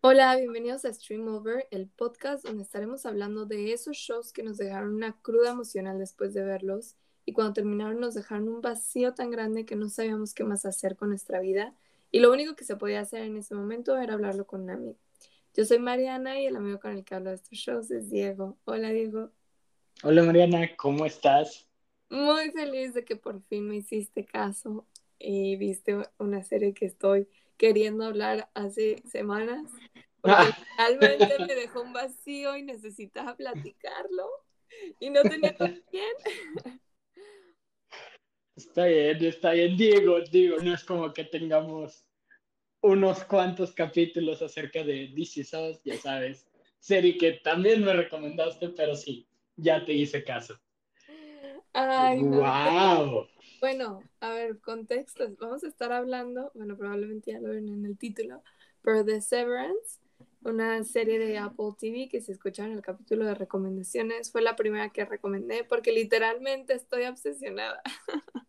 Hola, bienvenidos a Stream Over, el podcast donde estaremos hablando de esos shows que nos dejaron una cruda emocional después de verlos y cuando terminaron nos dejaron un vacío tan grande que no sabíamos qué más hacer con nuestra vida y lo único que se podía hacer en ese momento era hablarlo con un amigo. Yo soy Mariana y el amigo con el que hablo de estos shows es Diego. Hola Diego. Hola Mariana, ¿cómo estás? Muy feliz de que por fin me hiciste caso y viste una serie que estoy queriendo hablar hace semanas. Porque realmente me dejó un vacío y necesitaba platicarlo y no tenía con quién. Está bien, está bien, Diego, digo, no es como que tengamos unos cuantos capítulos acerca de DC Us, ya sabes, serie que también me recomendaste, pero sí, ya te hice caso. Ay, wow. Bueno, a ver, contextos. Vamos a estar hablando, bueno, probablemente ya lo ven en el título, pero The Severance, una serie de Apple TV que se escucha en el capítulo de recomendaciones, fue la primera que recomendé porque literalmente estoy obsesionada.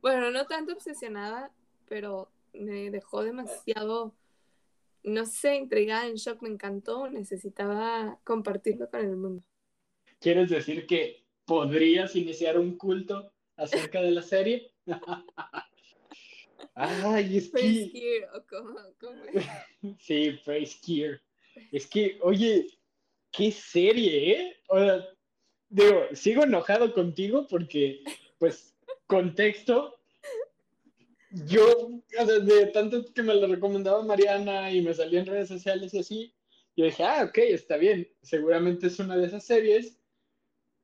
bueno, no tanto obsesionada, pero me dejó demasiado, no sé, intrigada, en shock, me encantó, necesitaba compartirlo con el mundo. ¿Quieres decir que podrías iniciar un culto acerca de la serie? Ay, es que... ¿cómo, Sí, Praise Gear. Es que, oye, qué serie, ¿eh? O sea, digo, sigo enojado contigo porque, pues, contexto, yo, de tanto que me lo recomendaba Mariana y me salía en redes sociales y así, yo dije, ah, ok, está bien, seguramente es una de esas series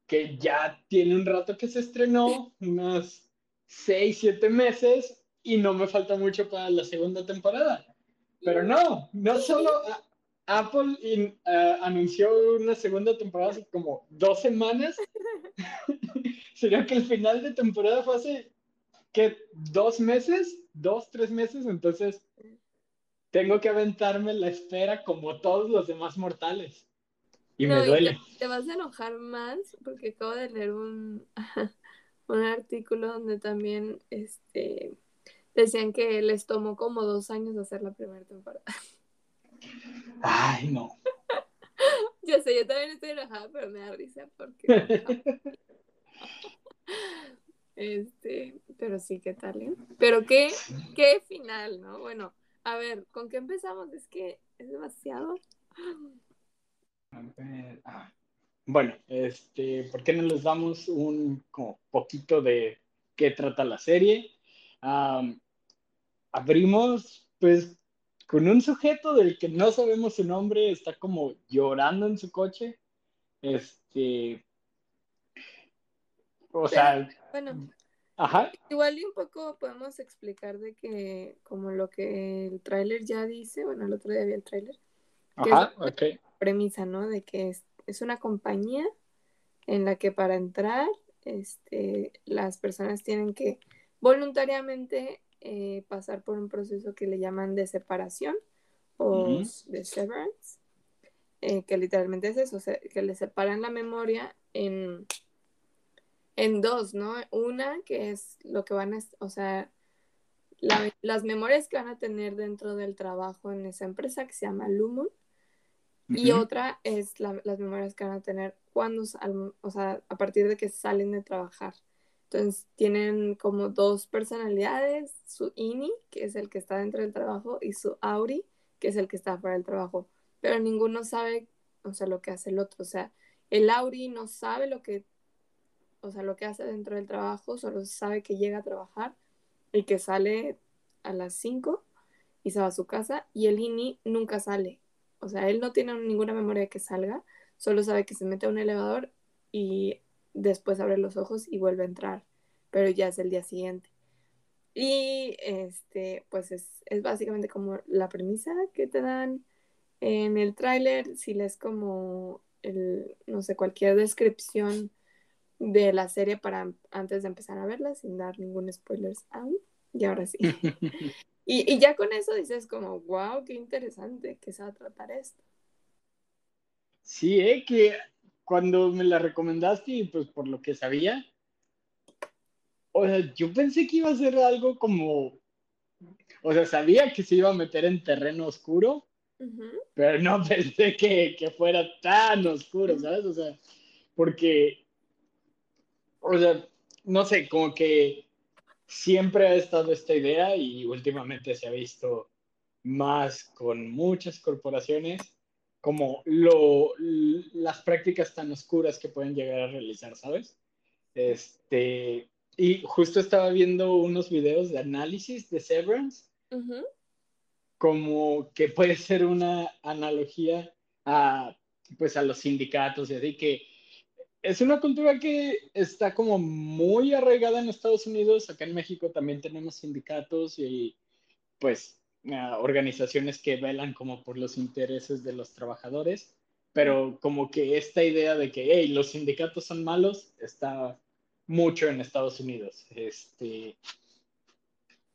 que ya tiene un rato que se estrenó, unos seis, siete meses, y no me falta mucho para la segunda temporada. Pero no, no solo Apple anunció una segunda temporada hace como dos semanas, sino que el final de temporada fue hace, ¿qué? ¿Dos meses? ¿Dos, tres meses? Entonces, tengo que aventarme la espera como todos los demás mortales. Y me duele. te, vas a enojar más porque acabo de leer un, un artículo donde también este, decían que les tomó como dos años hacer la primera temporada. Ay, no. yo sé, yo también estoy enojada, pero me da risa porque. este, pero sí, ¿qué tal? Eh? Pero qué, qué final, ¿no? Bueno, a ver, ¿con qué empezamos? Es que es demasiado. Ah, bueno, este, ¿por qué no les damos un poquito de qué trata la serie? abrimos, pues, con un sujeto del que no sabemos su nombre, está como llorando en su coche. Este. O sea. Bueno. Ajá. Igual y un poco podemos explicar de que, como lo que el tráiler ya dice, bueno, el otro día había el tráiler. Ajá, ok premisa, ¿no? De que es, es, una compañía en la que para entrar, este, las personas tienen que voluntariamente eh, pasar por un proceso que le llaman de separación o de severance, eh, que literalmente es eso, que le separan la memoria en, en dos, ¿no? Una que es lo que van a, o sea, las memorias que van a tener dentro del trabajo en esa empresa que se llama Lumon y otra es las memorias que van a tener cuando, o sea, a partir de que salen de trabajar. Entonces tienen como dos personalidades, su INI, que es el que está dentro del trabajo, y su AURI, que es el que está fuera del trabajo. Pero ninguno sabe, o sea, lo que hace el otro. O sea, el AURI no sabe lo que, o sea, lo que hace dentro del trabajo, solo sabe que llega a trabajar y que sale a las 5 y se va a su casa, y el INI nunca sale. O sea, él no tiene ninguna memoria de que salga, solo sabe que se mete a un elevador y después abre los ojos y vuelve a entrar, pero ya es el día siguiente. Y este, pues es, básicamente como la premisa que te dan en el tráiler, si lees como el, no sé, cualquier descripción de la serie para antes de empezar a verla, sin dar ningún spoiler aún. Y ahora sí. Y, ya con eso dices como, wow, qué interesante que se va a tratar esto. Sí, eh, que cuando me la recomendaste y pues por lo que sabía, o sea, yo pensé que iba a ser algo como, o sea, sabía que se iba a meter en terreno oscuro, Pero no pensé que, que fuera tan oscuro, ¿sabes? O sea, porque, o sea, no sé, como que siempre ha estado esta idea y últimamente se ha visto más con muchas corporaciones como lo, las prácticas tan oscuras que pueden llegar a realizar, ¿sabes? Este, y justo estaba viendo unos videos de análisis de Severance, como que puede ser una analogía a, pues, a los sindicatos y así que es una cultura que está como muy arraigada en Estados Unidos, acá en México también tenemos sindicatos y pues organizaciones que velan como por los intereses de los trabajadores, pero como que esta idea de que, hey, los sindicatos son malos, está mucho en Estados Unidos. Este,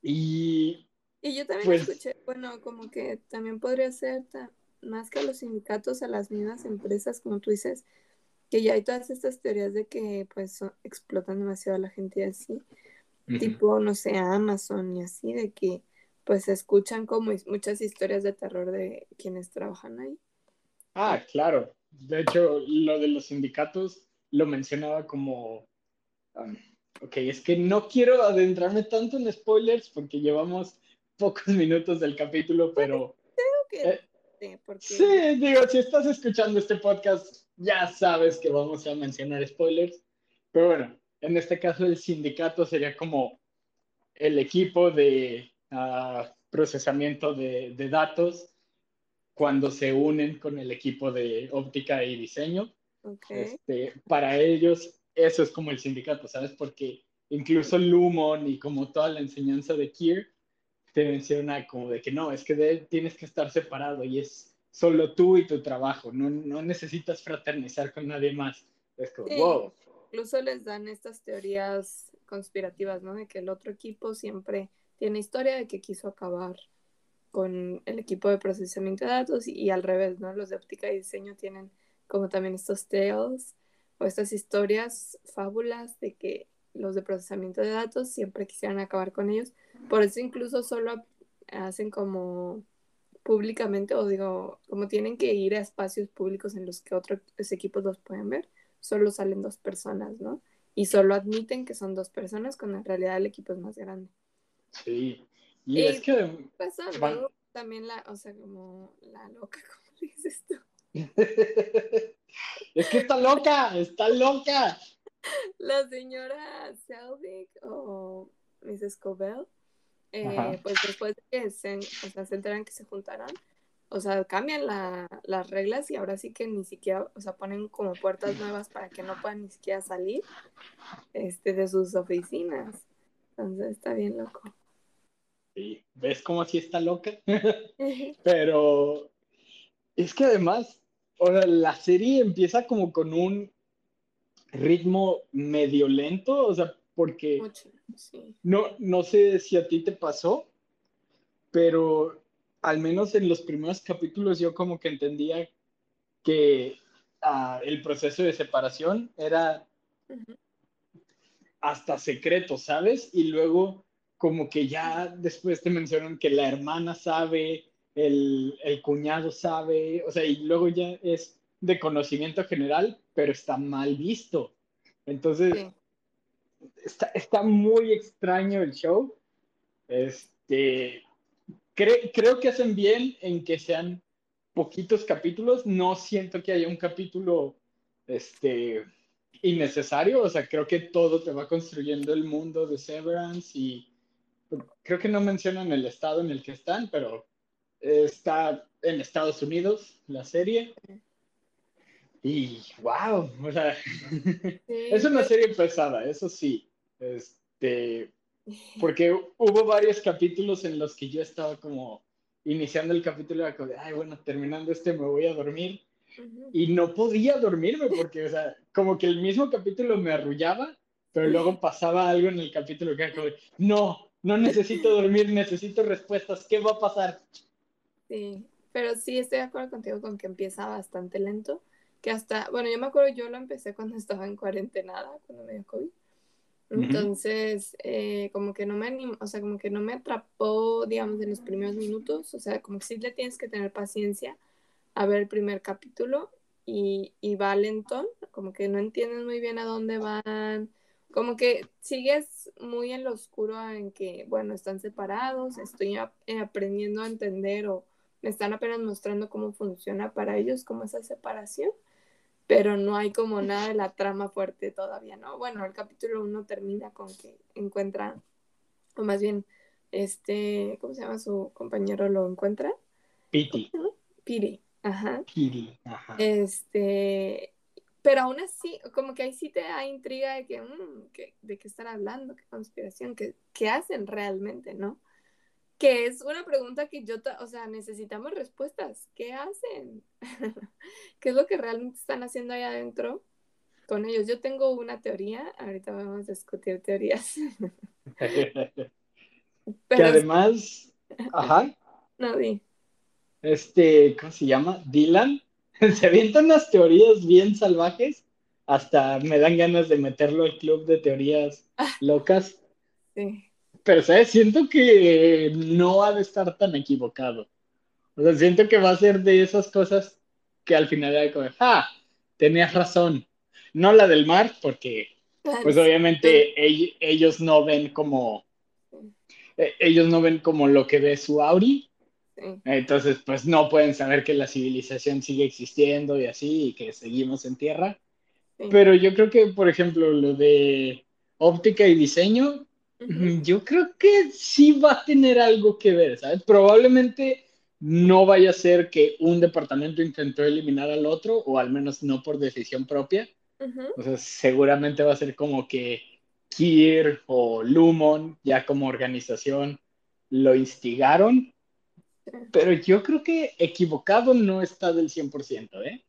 y... Y yo también pues escuché, bueno, como que también podría ser más que a los sindicatos, a las mismas empresas, como tú dices, que ya hay todas estas teorías de que pues explotan demasiado a la gente así, tipo, no sé, Amazon y así, de que pues escuchan como muchas historias de terror de quienes trabajan ahí. Ah, claro. De hecho, lo de los sindicatos lo mencionaba como, um, ok, es que no quiero adentrarme tanto en spoilers porque llevamos pocos minutos del capítulo, pero... Creo que... Eh, sí, digo, si estás escuchando este podcast, ya sabes que vamos a mencionar spoilers, pero bueno, en este caso el sindicato sería como el equipo de procesamiento de, datos cuando se unen con el equipo de óptica y diseño. Este, para ellos, eso es como el sindicato, ¿sabes? Porque incluso Lumon y como toda la enseñanza de Kier te menciona como de que no, es que tienes que estar separado y es solo tú y tu trabajo, no, no necesitas fraternizar con nadie más. Es como, wow. Incluso les dan estas teorías conspirativas, ¿no? De que el otro equipo siempre tiene historia de que quiso acabar con el equipo de procesamiento de datos y, al revés, ¿no? Los de óptica y diseño tienen como también estos tales o estas historias, fábulas de que los de procesamiento de datos siempre quisieran acabar con ellos. Por eso incluso solo hacen como públicamente o digo, como tienen que ir a espacios públicos en los que otros equipos los pueden ver, solo salen dos personas, ¿no? Y solo admiten que son dos personas cuando en realidad el equipo es más grande. Sí, y, es que... Pasa también la, o sea, como la loca, como dices tú. es que está loca, está loca. La señora Selvig o Mrs. Cobell, eh, pues después de que se, o sea, se enteran que se juntaran, o sea, cambian la, las reglas y ahora sí que ni siquiera, o sea, ponen como puertas nuevas para que no puedan ni siquiera salir este, de sus oficinas. Entonces está bien loco. ¿Ves cómo así está loca? Pero es que además, la serie empieza como con un ritmo medio lento, o sea, porque no, no sé si a ti te pasó, pero al menos en los primeros capítulos yo como que entendía que ah, el proceso de separación era hasta secreto, ¿sabes? Y luego como que ya después te mencionan que la hermana sabe, el, cuñado sabe, o sea, y luego ya es de conocimiento general, pero está mal visto. Entonces, está, muy extraño el show. Este, creo que hacen bien en que sean poquitos capítulos. No siento que haya un capítulo este, innecesario. O sea, creo que todo te va construyendo el mundo de Severance y creo que no mencionan el estado en el que están, pero está en Estados Unidos la serie. Y wow, o sea, es una serie pesada, eso sí. Este, porque hubo varios capítulos en los que yo estaba como iniciando el capítulo, era como ay, bueno, terminando este me voy a dormir. Y no podía dormirme porque, o sea, como que el mismo capítulo me arrullaba, pero luego pasaba algo en el capítulo que era como, no, no necesito dormir, necesito respuestas. ¿Qué va a pasar? Sí, pero sí estoy de acuerdo contigo con que empieza bastante lento. Que hasta, bueno, yo me acuerdo, yo lo empecé cuando estaba en cuarentena, cuando me dio COVID. Entonces, eh, como que no me animo, o sea, como que no me atrapó, digamos, en los primeros minutos, o sea, como que sí le tienes que tener paciencia a ver el primer capítulo y, y va como que no entiendes muy bien a dónde van, como que sigues muy en lo oscuro en que, bueno, están separados, estoy eh, aprendiendo a entender o me están apenas mostrando cómo funciona para ellos, como esa separación pero no hay como nada de la trama fuerte todavía, ¿no? Bueno, el capítulo 1 termina con que encuentra, o más bien, este, ¿cómo se llama su compañero? ¿Lo encuentra? Piti. Piri, ajá. Piri, ajá. Este, pero aún así, como que ahí sí te da intriga de que, mm, de qué están hablando, qué conspiración, qué, qué hacen realmente, ¿no? Que es una pregunta que yo, o sea, necesitamos respuestas. ¿Qué hacen? ¿Qué es lo que realmente están haciendo ahí adentro con ellos? Yo tengo una teoría, ahorita vamos a discutir teorías. que además, ajá. No, di. Este, ¿cómo se llama? Dylan. se avientan unas teorías bien salvajes. Hasta me dan ganas de meterlo al club de teorías locas. Sí pero, ¿sabes? Siento que no ha de estar tan equivocado. O sea, siento que va a ser de esas cosas que al final hay como, ah, tenías razón. No la del mar, porque, pues obviamente ellos no ven como, e, ellos no ven como lo que ve su Auri. Entonces, pues no pueden saber que la civilización sigue existiendo y así, y que seguimos en tierra. Pero yo creo que, por ejemplo, lo de óptica y diseño, yo creo que sí va a tener algo que ver, ¿sabes? Probablemente no vaya a ser que un departamento intentó eliminar al otro, o al menos no por decisión propia. O sea, seguramente va a ser como que Kier o Lumon, ya como organización, lo instigaron. Pero yo creo que equivocado no está del 100%, ¿eh?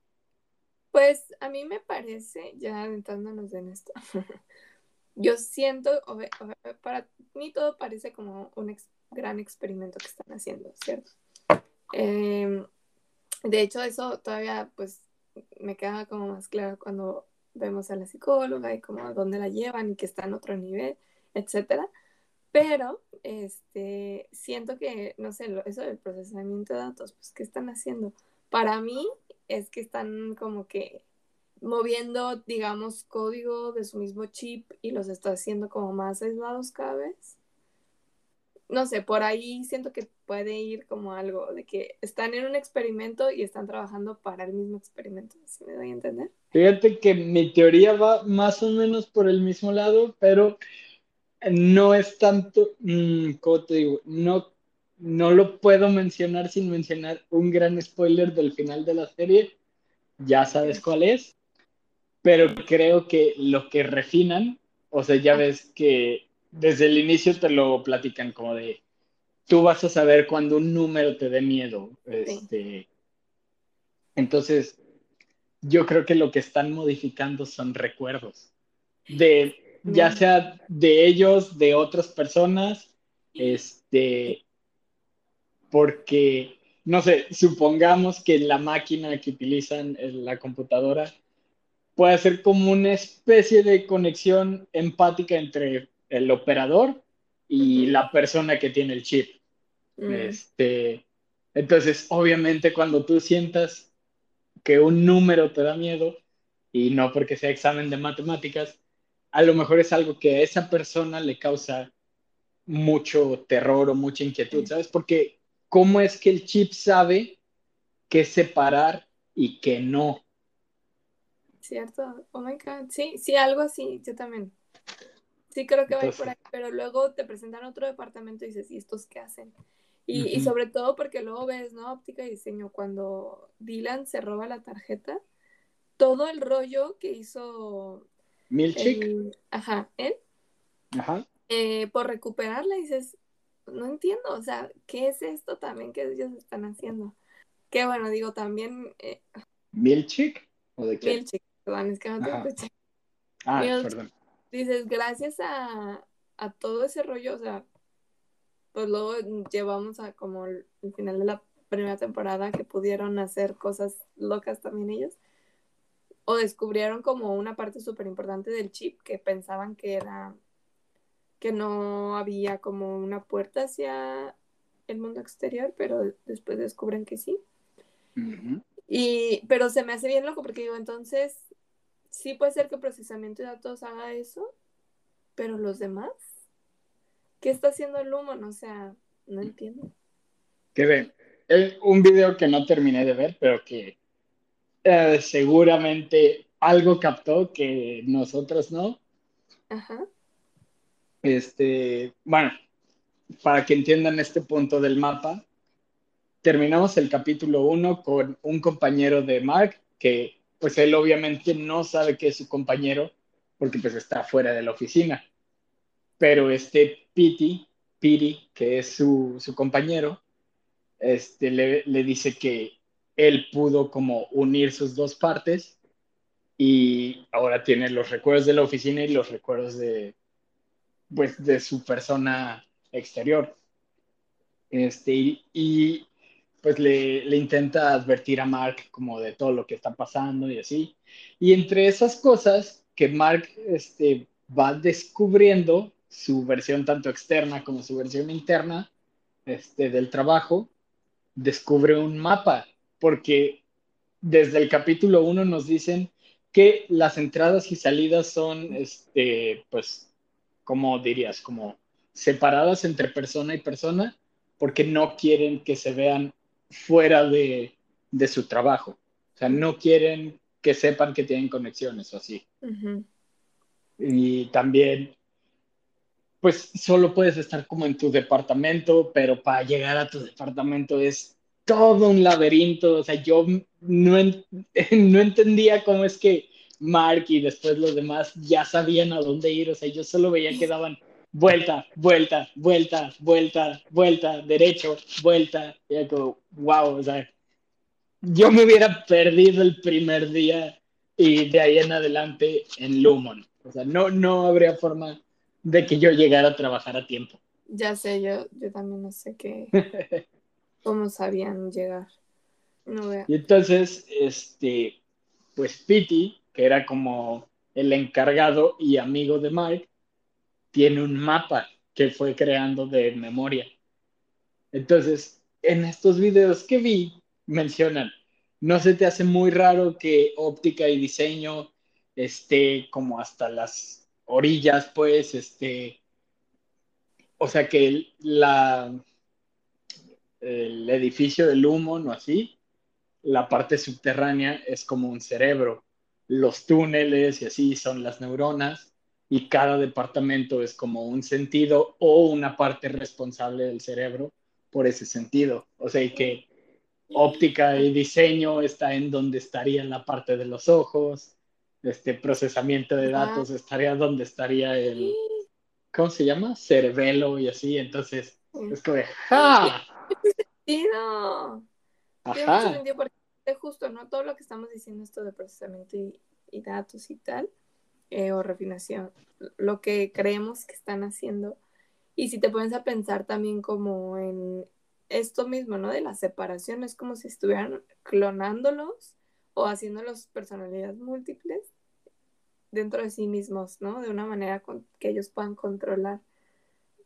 Pues a mí me parece, ya adentrándonos en esto, yo siento, para mí todo parece como un gran experimento que están haciendo, ¿cierto? Em, de hecho, eso todavía pues me queda como más claro cuando vemos a la psicóloga y como a dónde la llevan y que está en otro nivel, etcétera. Pero este, siento que, no sé, eso del procesamiento de datos, pues, ¿qué están haciendo? Para mí es que están como que moviendo, digamos, código de su mismo chip y los está haciendo como más aislados cada vez. No sé, por ahí siento que puede ir como algo de que están en un experimento y están trabajando para el mismo experimento, si me doy a entender. Fíjate que mi teoría va más o menos por el mismo lado, pero no es tanto, mm, ¿cómo te digo? No, no lo puedo mencionar sin mencionar un gran spoiler del final de la serie. Ya sabes cuál es pero creo que lo que refinan, o sea, ya ves que desde el inicio te lo platican como de, tú vas a saber cuando un número te dé miedo. Este, entonces, yo creo que lo que están modificando son recuerdos, de, ya sea de ellos, de otras personas, este, porque, no sé, supongamos que la máquina que utilizan, la computadora, puede ser como una especie de conexión empática entre el operador y la persona que tiene el chip. Mm. Este, entonces, obviamente, cuando tú sientas que un número te da miedo, y no porque sea examen de matemáticas, a lo mejor es algo que a esa persona le causa mucho terror o mucha inquietud, ¿sabes? Porque ¿cómo es que el chip sabe qué separar y qué no? ¿Cierto? Oh my God. Sí, sí, algo así, yo también. Sí, creo que va a ir por ahí, pero luego te presentan otro departamento y dices, ¿y estos qué hacen? Y, y, sobre todo porque luego ves, ¿no? Óptica y diseño, cuando Dylan se roba la tarjeta, todo el rollo que hizo... Milchik. ajá, él. Ajá. Eh, por recuperarla dices, no entiendo, o sea, ¿qué es esto también que ellos están haciendo? Que bueno, digo, también... Eh, ¿Milchik? ¿O de qué? Milchik, perdón, es que no te escuché. Ah, perdón. Dices, gracias a, todo ese rollo, o sea, pues luego llevamos a como el, final de la primera temporada que pudieron hacer cosas locas también ellos. O descubrieron como una parte súper importante del chip que pensaban que era que no había como una puerta hacia el mundo exterior, pero después descubren que sí. Y, pero se me hace bien loco porque digo, entonces, sí puede ser que procesamiento de datos haga eso, pero los demás, ¿qué está haciendo el humo? O sea, no entiendo. Que ve, un video que no terminé de ver, pero que eh, seguramente algo captó que nosotros no. Ajá. Este, bueno, para que entiendan este punto del mapa, terminamos el capítulo 1 con un compañero de Mark que pues él obviamente no sabe que es su compañero porque pues está fuera de la oficina. Pero este Pity, Piri, que es su, su compañero, este, le, le, dice que él pudo como unir sus dos partes y ahora tiene los recuerdos de la oficina y los recuerdos de, pues, de su persona exterior. Este, y, pues le, le, intenta advertir a Mark como de todo lo que está pasando y así. Y entre esas cosas que Mark este, va descubriendo su versión tanto externa como su versión interna este, del trabajo, descubre un mapa, porque desde el capítulo 1 nos dicen que las entradas y salidas son, este, pues, como dirías, como separadas entre persona y persona, porque no quieren que se vean fuera de, su trabajo. O sea, no quieren que sepan que tienen conexiones o así. Y también, pues solo puedes estar como en tu departamento, pero para llegar a tu departamento es todo un laberinto. O sea, yo no, no entendía cómo es que Mark y después los demás ya sabían a dónde ir. O sea, yo solo veía que daban vuelta, vuelta, vuelta, vuelta, vuelta, derecho, vuelta. Y era como, wow, o sea, yo me hubiera perdido el primer día y de ahí en adelante en Lumon. O sea, no, no habría forma de que yo llegara a trabajar a tiempo. Ya sé, yo, yo también no sé qué, cómo sabían llegar. No Y entonces, este, pues Pity, que era como el encargado y amigo de Mike, tiene un mapa que fue creando de memoria. Entonces, en estos videos que vi, mencionan, no se te hace muy raro que óptica y diseño esté como hasta las orillas, pues, este, o sea que el edificio del humo, ¿no así? La parte subterránea es como un cerebro. Los túneles y así son las neuronas y cada departamento es como un sentido o una parte responsable del cerebro por ese sentido. O sea, que óptica y diseño está en donde estaría la parte de los ojos, este procesamiento de datos estaría donde estaría el, ¿cómo se llama? Cerebelo y así. Entonces, es como, ¡ja! Sentido. Tiene mucho sentido porque justo, ¿no? Todo lo que estamos diciendo esto de procesamiento y, y datos y tal, eh, o refinación, lo que creemos que están haciendo. Y si te pones a pensar también como en esto mismo, ¿no? De la separación, es como si estuvieran clonándolos o haciéndolos personalidades múltiples dentro de sí mismos, ¿no? De una manera que ellos puedan controlar.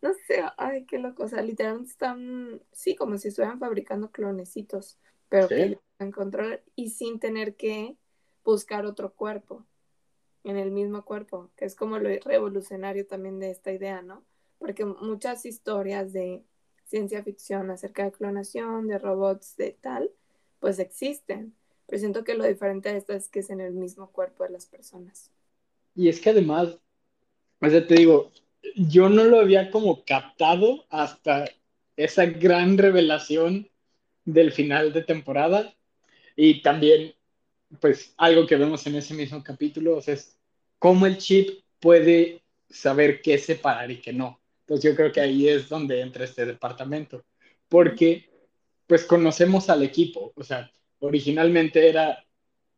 No sé, ay, qué loco. O sea, literalmente están, sí, como si estuvieran fabricando clonecitos, pero que ellos puedan controlar y sin tener que buscar otro cuerpo en el mismo cuerpo, que es como lo revolucionario también de esta idea, ¿no? Porque muchas historias de ciencia ficción acerca de clonación, de robots, de tal, pues existen. Pero siento que lo diferente de esto es que es en el mismo cuerpo de las personas. Y es que además, o sea, te digo, yo no lo había como captado hasta esa gran revelación del final de temporada. Y también pues algo que vemos en ese mismo capítulo es cómo el chip puede saber qué separar y qué no. Entonces yo creo que ahí es donde entra este departamento, porque pues conocemos al equipo, o sea, originalmente era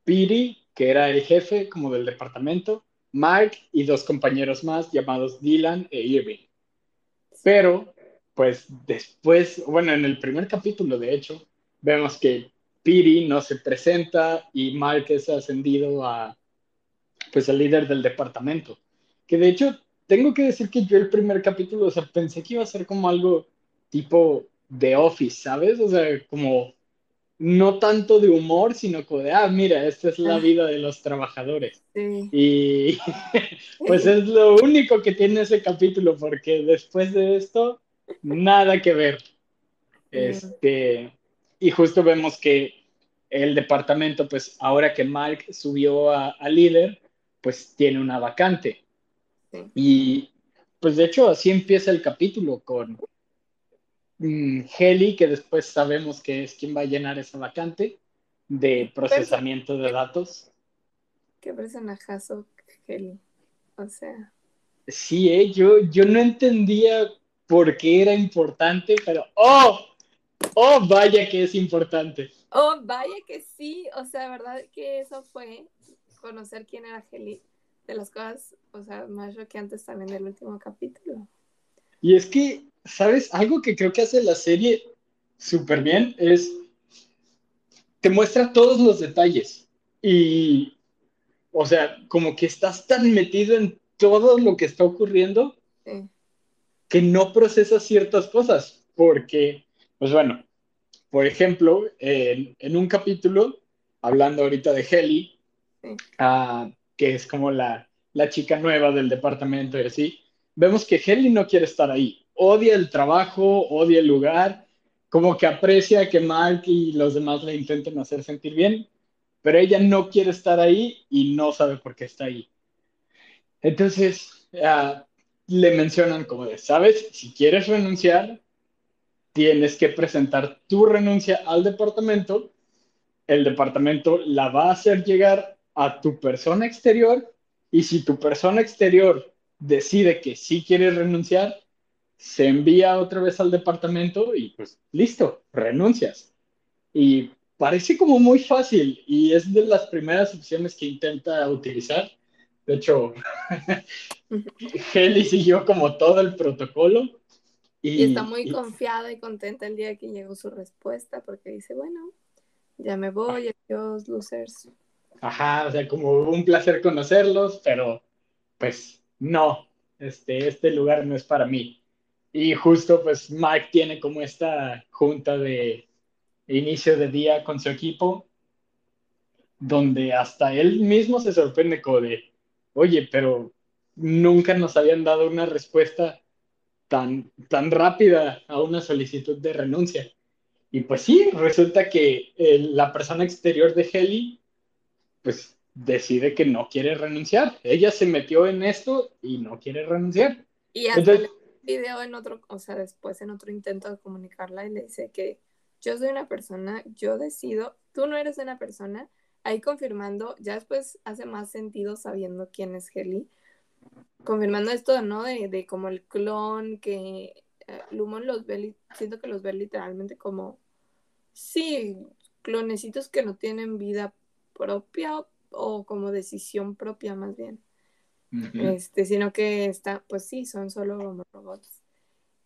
Piri, que era el jefe como del departamento, Mark y dos compañeros más llamados Dylan e Irving. Pero, pues después, bueno, en el primer capítulo, de hecho, vemos que Piri no se presenta y Mark es ascendido a, pues, el líder del departamento. Que de hecho, tengo que decir que yo el primer capítulo, o sea, pensé que iba a ser como algo tipo The Office, ¿sabes? O sea, como no tanto de humor, sino como de, ah, mira, esta es la vida de los trabajadores. Sí. Y pues es lo único que tiene ese capítulo, porque después de esto, nada que ver. Este, y justo vemos que el departamento, pues ahora que Mark subió a, líder, pues tiene una vacante. Y pues de hecho así empieza el capítulo con mm, Heli, que después sabemos que es quien va a llenar esa vacante de procesamiento de datos. Qué personajazo Heli. O sea. Sí, ¿eh? yo, yo no entendía por qué era importante, pero ¡oh! ¡Oh, vaya que es importante! Oh, vaya que sí, o sea, verdad que eso fue conocer quién era Heli, de las cosas, o sea, más antes también del último capítulo. Y es que, ¿sabes? Algo que creo que hace la serie súper bien es, te muestra todos los detalles y, o sea, como que estás tan metido en todo lo que está ocurriendo que no procesas ciertas cosas, porque, pues bueno, por ejemplo, en, un capítulo, hablando ahorita de Heli, ah, que es como la, chica nueva del departamento y así, vemos que Heli no quiere estar ahí. Odia el trabajo, odia el lugar, como que aprecia que Mark y los demás le intenten hacer sentir bien, pero ella no quiere estar ahí y no sabe por qué está ahí. Entonces, ah, le mencionan como de, ¿sabes? Si quieres renunciar, tienes que presentar tu renuncia al departamento, el departamento la va a hacer llegar a tu persona exterior y si tu persona exterior decide que sí quiere renunciar, se envía otra vez al departamento y pues listo, renuncias. Y parece como muy fácil y es de las primeras opciones que intenta utilizar. De hecho, Heli siguió como todo el protocolo y, está muy confiada y contenta el día que llegó su respuesta porque dice, bueno, ya me voy, adiós, losers. Ajá, o sea, como un placer conocerlos, pero pues no, este, este lugar no es para mí. Y justo pues Mike tiene como esta junta de inicio de día con su equipo, donde hasta él mismo se sorprende como de, oye, pero nunca nos habían dado una respuesta tan, tan rápida a una solicitud de renuncia. Y pues sí, resulta que eh, la persona exterior de Heli, pues decide que no quiere renunciar. Ella se metió en esto y no quiere renunciar. Y hasta el video en otro, o sea, después en otro intento de comunicarla y le dice que yo soy una persona, yo decido, tú no eres una persona, ahí confirmando, ya después hace más sentido sabiendo quién es Heli, confirmando esto, ¿no? De, de como el clon que eh, Lumon los ve, siento que los ve literalmente como, sí, clonecitos que no tienen vida propia o, como decisión propia más bien. Este, sino que está, pues sí, son solo robots.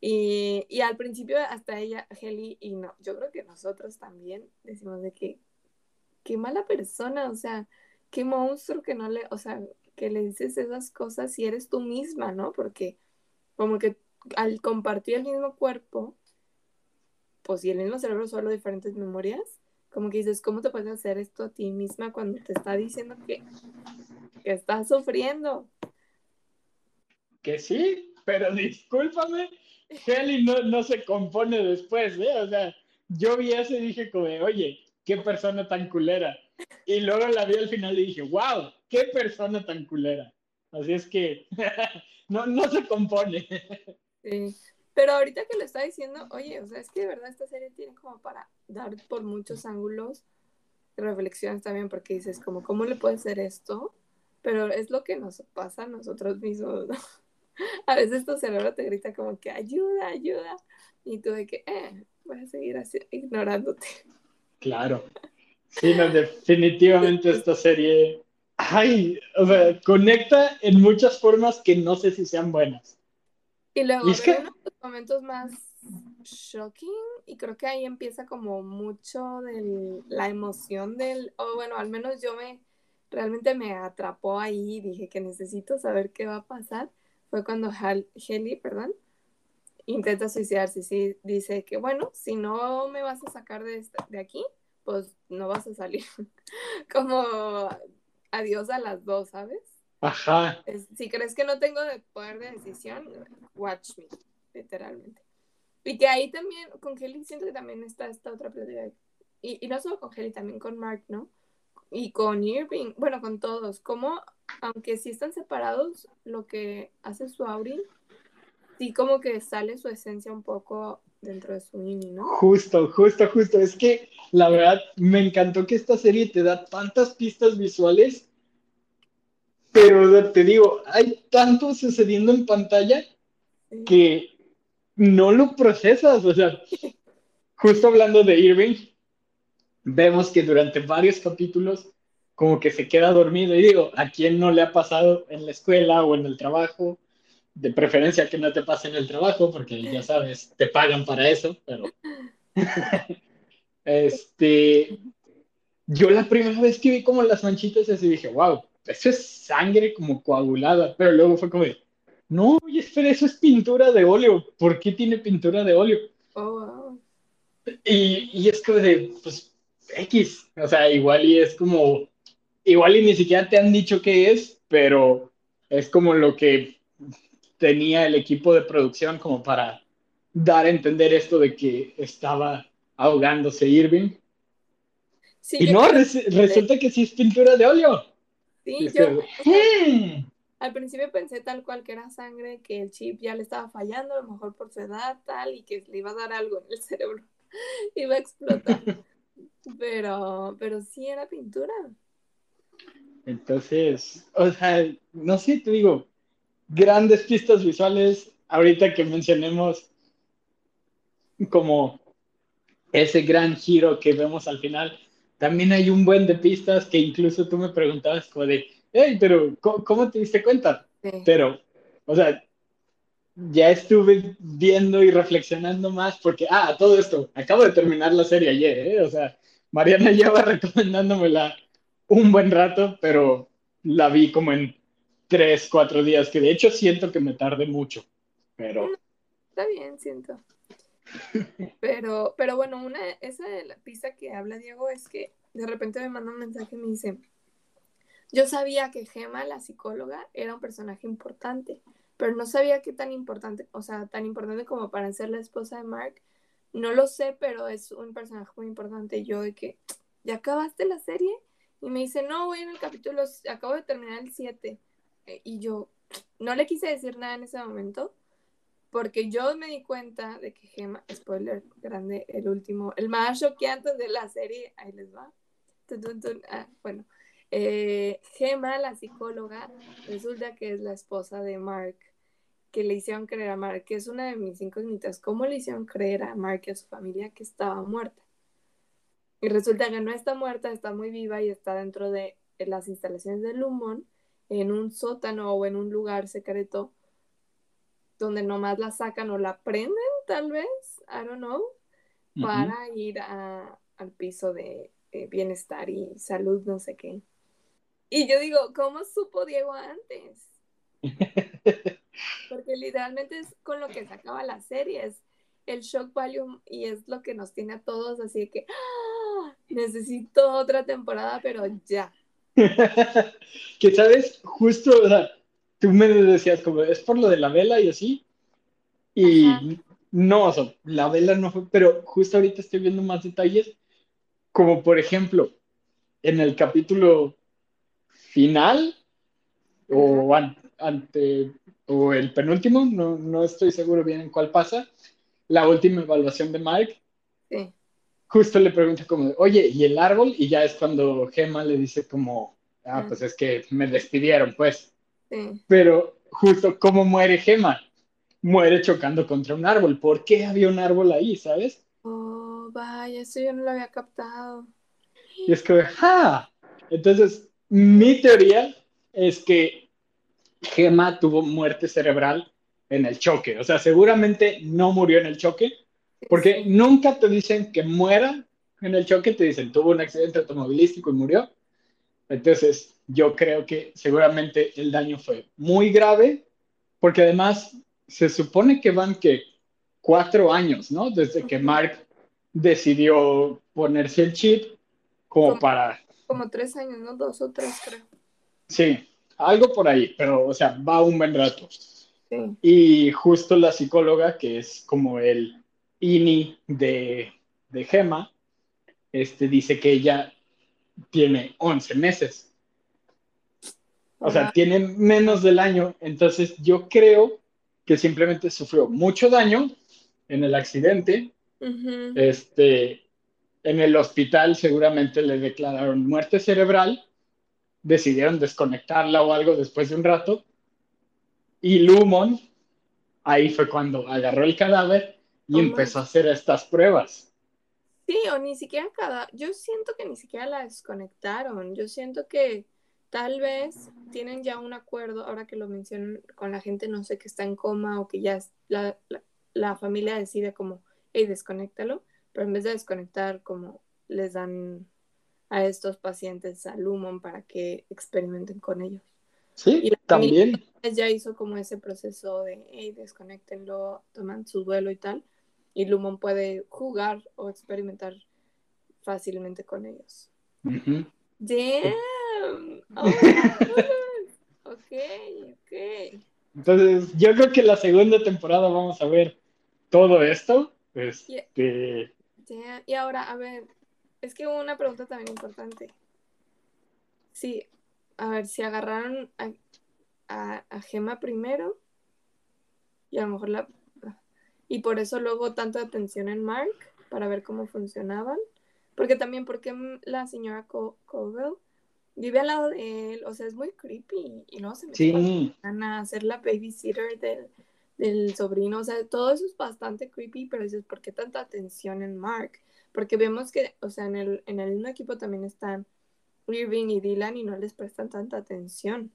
Y, y, al principio hasta ella, Heli, y no, yo creo que nosotros también decimos de que qué mala persona, o sea, qué monstruo que no le, o sea, que le dices esas cosas si eres tú misma, ¿no? Porque como que al compartir el mismo cuerpo, pues y el mismo cerebro, solo diferentes memorias, como que dices, ¿cómo te puedes hacer esto a ti misma cuando te está diciendo que, que estás sufriendo? Que sí, pero discúlpame, Heli no, no se compone después, ¿eh? O sea, yo vi eso y dije como, oye, qué persona tan culera. Y luego la vi al final y dije, wow, qué persona tan culera. Así es que no, no se compone. Sí. Pero ahorita que lo está diciendo, oye, o sea, es que de verdad esta serie tiene como para dar por muchos ángulos reflexiones también, porque dices, como, ¿cómo le puede ser esto? Pero es lo que nos pasa a nosotros mismos, ¿no? A veces tu cerebro te grita como que ayuda, ayuda, y tú de que, eh, voy a seguir así, ignorándote. Claro. Sí, no, definitivamente esta serie ay, o sea, conecta en muchas formas que no sé si sean buenas. Y luego es que... los momentos más shocking y creo que ahí empieza como mucho de la emoción del, o bueno, al menos yo me, realmente me atrapó ahí y dije que necesito saber qué va a pasar. fue cuando Hal Haley, perdón, intenta suicidarse. Sí, dice que, bueno, si no me vas a sacar de, de aquí, pues no vas a salir. Como adiós a las dos, ¿sabes? Ajá. si crees que no tengo de poder de decisión, watch me, literalmente. Y que ahí también, con Kelly siento que también está esta otra plática. Y, y no solo con Kelly, también con Mark, ¿no? Y con Irving, bueno, con todos. Como, aunque sí están separados, lo que hace su Auri, sí como que sale su esencia un poco dentro de su mini, ¿no? Justo, justo, justo. Es que la verdad me encantó que esta serie te da tantas pistas visuales, pero te digo, hay tanto sucediendo en pantalla que no lo procesas. O sea, justo hablando de Irving, vemos que durante varios capítulos como que se queda dormido y digo, ¿a quién no le ha pasado en la escuela o en el trabajo? De preferencia que no te pase en el trabajo, porque ya sabes, te pagan para eso, pero... este, yo la primera vez que vi como las manchitas así dije, wow, eso es sangre como coagulada, pero luego fue como no, oye, espera, eso es pintura de óleo, ¿por qué tiene pintura de óleo? Oh, y, y es como de, pues, X, o sea, igual y es como, igual y ni siquiera te han dicho qué es, pero es como lo que tenía el equipo de producción como para dar a entender esto de que estaba ahogándose Irving. y no, resulta que sí es pintura de óleo. Sí, yo hmm". al principio pensé tal cual que era sangre, que el chip ya le estaba fallando, a lo mejor por su edad, tal, y que le iba a dar algo en el cerebro. iba a explotar. pero, pero sí era pintura. Entonces, o sea, no sé, te digo, grandes pistas visuales. Ahorita que mencionemos como ese gran giro que vemos al final, también hay un buen de pistas que incluso tú me preguntabas como de, hey, pero ¿cómo, te diste cuenta? Pero, o sea, ya estuve viendo y reflexionando más porque, ah, todo esto, acabo de terminar la serie ayer, ¿eh? O sea, Mariana lleva recomendándomela un buen rato, pero la vi como en tres, cuatro días, que de hecho siento que me tarde mucho, pero... Está bien, siento. Pero, pero bueno, una, esa de la pista que habla Diego es que de repente me manda un mensaje y me dice, yo sabía que Gema, la psicóloga, era un personaje importante, pero no sabía qué tan importante, o sea, tan importante como para ser la esposa de Mark. No lo sé, pero es un personaje muy importante. Yo de que, ¿ya acabaste la serie? Y me dice, no, voy en el capítulo, acabo de terminar el 7. Eh, y yo no le quise decir nada en ese momento porque yo me di cuenta de que Gema, spoiler grande, el último, el más choqueante de la serie, ahí les va. Ah, bueno, eh, Gema, la psicóloga, resulta que es la esposa de Mark, que le hicieron creer a Mark, que es una de mis incógnitas, ¿cómo le hicieron creer a Mark y a su familia que estaba muerta? Y resulta que no está muerta, está muy viva y está dentro de las instalaciones de Lumon en un sótano o en un lugar secreto donde nomás la sacan o la prenden, tal vez, I don't know, para ir al piso de bienestar y salud, no sé qué. Y yo digo, ¿cómo supo Diego antes? Porque literalmente es con lo que se acaba la serie, es el shock value y es lo que nos tiene a todos así que ¡ah! necesito otra temporada, pero ya. que sabes, justo, o sea, tú me decías como, es por lo de la vela y así. Y no, o sea, la vela no fue, pero justo ahorita estoy viendo más detalles, como por ejemplo, en el capítulo final, o ante, o el penúltimo, no, no estoy seguro bien en cuál pasa, la última evaluación de Mike. Sí justo le pregunta como, oye, ¿y el árbol? Y ya es cuando Gema le dice como, ah, pues es que me despidieron, pues. Sí. Pero justo como muere Gema, muere chocando contra un árbol. ¿Por qué había un árbol ahí, sabes? Oh, vaya, eso yo no lo había captado. Y es que, ¡ah! Entonces, mi teoría es que Gema tuvo muerte cerebral en el choque. O sea, seguramente no murió en el choque, porque nunca te dicen que muera en el choque, te dicen tuvo un accidente automovilístico y murió. Entonces, yo creo que seguramente el daño fue muy grave porque además se supone que van que cuatro años, ¿no? Desde que Mark decidió ponerse el chip como, para... Como tres años, ¿no? Dos o tres, creo. Sí, algo por ahí, pero, o sea, va un buen rato. Sí. Y justo la psicóloga, que es como el INI de, de Gema, este, dice que ella tiene 11 meses. O sea, tiene menos del año. Entonces yo creo que simplemente sufrió mucho daño en el accidente. Este, en el hospital seguramente le declararon muerte cerebral. Decidieron desconectarla o algo después de un rato. Y Lumon, ahí fue cuando agarró el cadáver y oh, empezó a hacer estas pruebas. Sí, o ni siquiera cada, yo siento que ni siquiera la desconectaron, yo siento que tal vez tienen ya un acuerdo, ahora que lo mencionan con la gente, no sé, que está en coma o que ya la, la, familia decide como, hey, desconéctalo, pero en vez de desconectar, como les dan a estos pacientes a Lumon para que experimenten con ellos. Sí, y también. Ya hizo como ese proceso de, hey, desconectenlo, toman su duelo y tal y Lumon puede jugar o experimentar fácilmente con ellos. Damn. Oh, ok, ok. Entonces, yo creo que la segunda temporada vamos a ver todo esto. Este... Y ahora, a ver, es que hubo una pregunta también importante. Sí, a ver, si agarraron a, a, a Gema primero y a lo mejor la y por eso luego tanta atención en Mark para ver cómo funcionaban. Porque también porque la señora Covell vive al lado de él, o sea, es muy creepy. Y luego se me a hacer la babysitter del, del sobrino, o sea, todo eso es bastante creepy, pero dices, ¿por qué tanta atención en Mark? Porque vemos que, o sea, en el, en el mismo equipo también están Irving y Dylan y no les prestan tanta atención.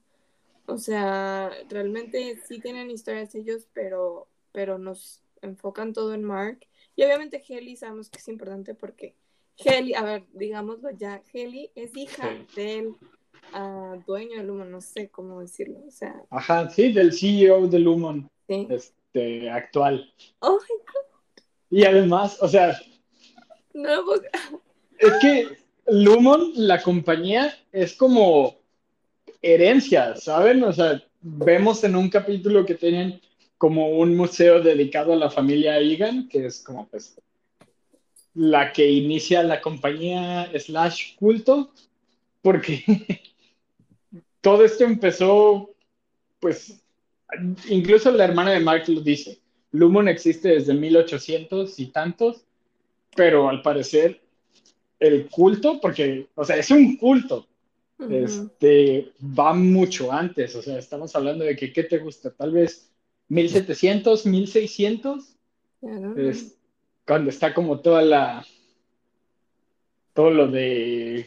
O sea, realmente sí tienen historias ellos, pero, pero nos, enfocan todo en Mark. Y obviamente Heli sabemos que es importante porque Heli, a ver, digámoslo ya, Heli es hija del uh, dueño de Lumon, no sé cómo decirlo, o sea. Ajá, sí, del CEO de Lumon, este, actual. Oh y además, o sea, no, es que Lumon, la compañía, es como herencia, ¿saben? O sea, vemos en un capítulo que tienen como un museo dedicado a la familia Egan, que es como pues la que inicia la compañía slash culto, porque todo esto empezó, pues, incluso la hermana de Mark lo dice, Lumon existe desde 1800 y tantos, pero al parecer el culto, porque, o sea, es un culto, este, va mucho antes, o sea, estamos hablando de que, ¿qué te gusta? Tal vez 1700, 1600. Es cuando está como toda la. Todo lo de.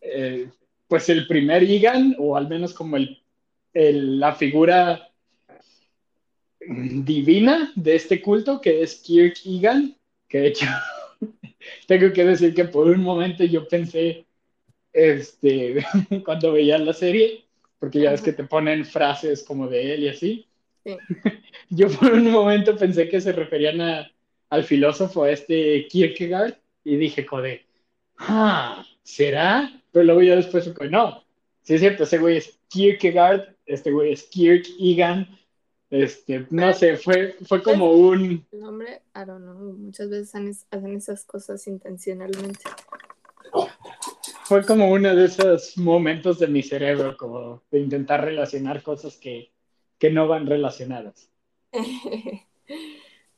Eh, pues el primer Igan, o al menos como el, la figura divina de este culto, que es Kirk Igan, que de hecho tengo que decir que por un momento yo pensé, este, cuando veía la serie, porque ya ves que te ponen frases como de él y así. Yo por un momento pensé que se referían al filósofo este Kierkegaard y dije, joder, ah, ¿será? Pero luego ya después, no, sí es cierto, ese güey es Kierkegaard, este güey es Kierk Egan, este, no sé, fue, fue como un... El nombre, I don't know, muchas veces hacen esas cosas intencionalmente fue como uno de esos momentos de mi cerebro, como de intentar relacionar cosas que, no van relacionadas.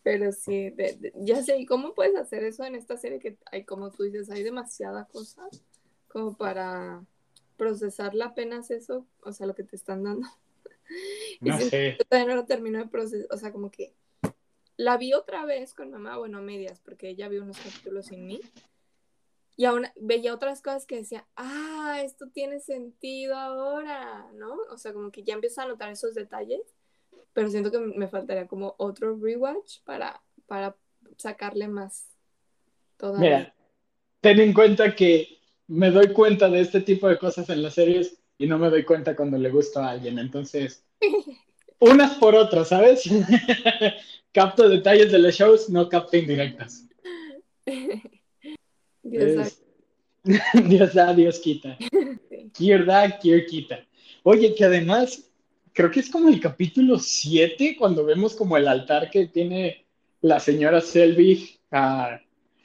Pero sí, ya sé, ¿y cómo puedes hacer eso en esta serie que hay, como tú dices, hay demasiada cosa como para procesarla apenas eso, o sea, lo que te están dando? No sé. Yo todavía no lo termino de procesar, o sea, como que la vi otra vez con mamá, bueno, medias, porque ella vio unos capítulos sin mí, y aún veía otras cosas que decía, ah, esto tiene sentido ahora, ¿no? O sea, como que ya empiezo a notar esos detalles, pero siento que me faltaría como otro rewatch para, para sacarle más todavía. Mira, ten en cuenta que me doy cuenta de este tipo de cosas en las series y no me doy cuenta cuando le gusta a alguien, entonces unas por otras, ¿sabes? Capto detalles de los shows, no capto indirectas. Dios, Dios da, Dios quita. Kier da, Kier quita. Oye, que además, creo que es como el capítulo 7, cuando vemos como el altar que tiene la señora Selvig a,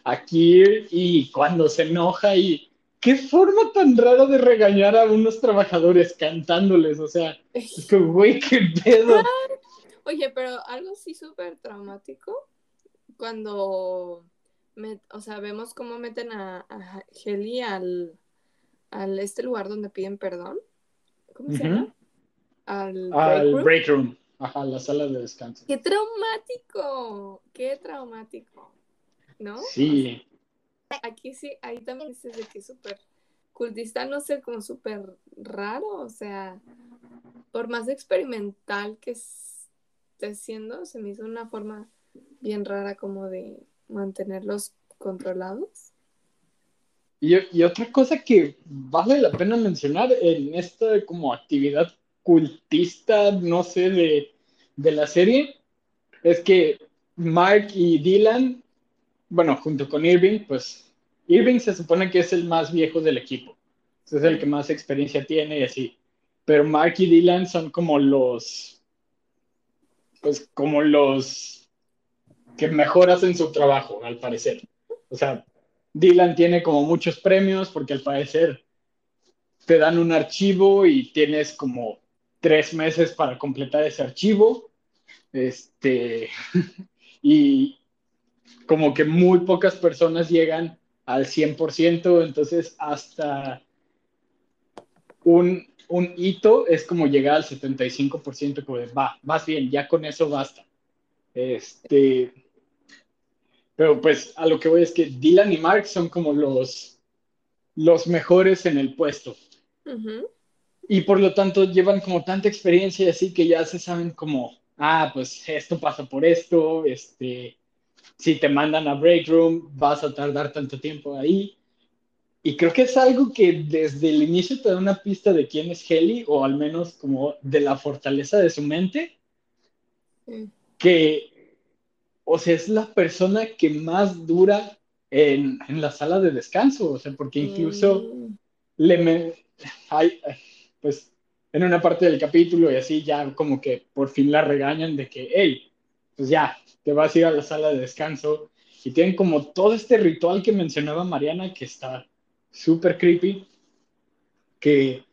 a Kier y cuando se enoja y qué forma tan rara de regañar a unos trabajadores cantándoles, o sea, es que, güey, qué pedo. Oye, pero algo sí súper traumático, cuando, o sea, vemos cómo meten a, a Heli al, al este lugar donde piden perdón, ¿cómo se llama? Al, break, room. Ajá, la sala de descanso. ¡Qué traumático! ¡Qué traumático! ¿No? Sí aquí sí, ahí también dices de que es súper cultista, no sé, como súper raro, o sea, por más experimental que esté siendo, se me hizo una forma bien rara como de mantenerlos controlados. Y, otra cosa que vale la pena mencionar en esta como actividad cultista, no sé, de, de la serie, es que Mark y Dylan bueno, junto con Irving, pues Irving se supone que es el más viejo del equipo. Es el que más experiencia tiene y así. Pero Mark y Dylan son como los, pues como los que mejor hacen su trabajo, al parecer. O sea, Dylan tiene como muchos premios porque al parecer te dan un archivo y tienes como tres meses para completar ese archivo. Este, y, como que muy pocas personas llegan al 100%, entonces hasta un, un hito es como llegar al 75%, como de, va, más bien, ya con eso basta. Este, pero pues a lo que voy es que Dylan y Mark son como los, los mejores en el puesto. Y por lo tanto llevan como tanta experiencia y así que ya se saben como, ah, pues esto pasa por esto, este, si te mandan a break room, vas a tardar tanto tiempo ahí. Y creo que es algo que desde el inicio te da una pista de quién es Heli, o al menos como de la fortaleza de su mente, que, o sea, es la persona que más dura en, en la sala de descanso, o sea, porque incluso mm. le me, hay, pues en una parte del capítulo y así ya como que por fin la regañan de que, hey, pues ya, te vas a ir a la sala de descanso y tienen como todo este ritual que mencionaba Mariana que está súper creepy, que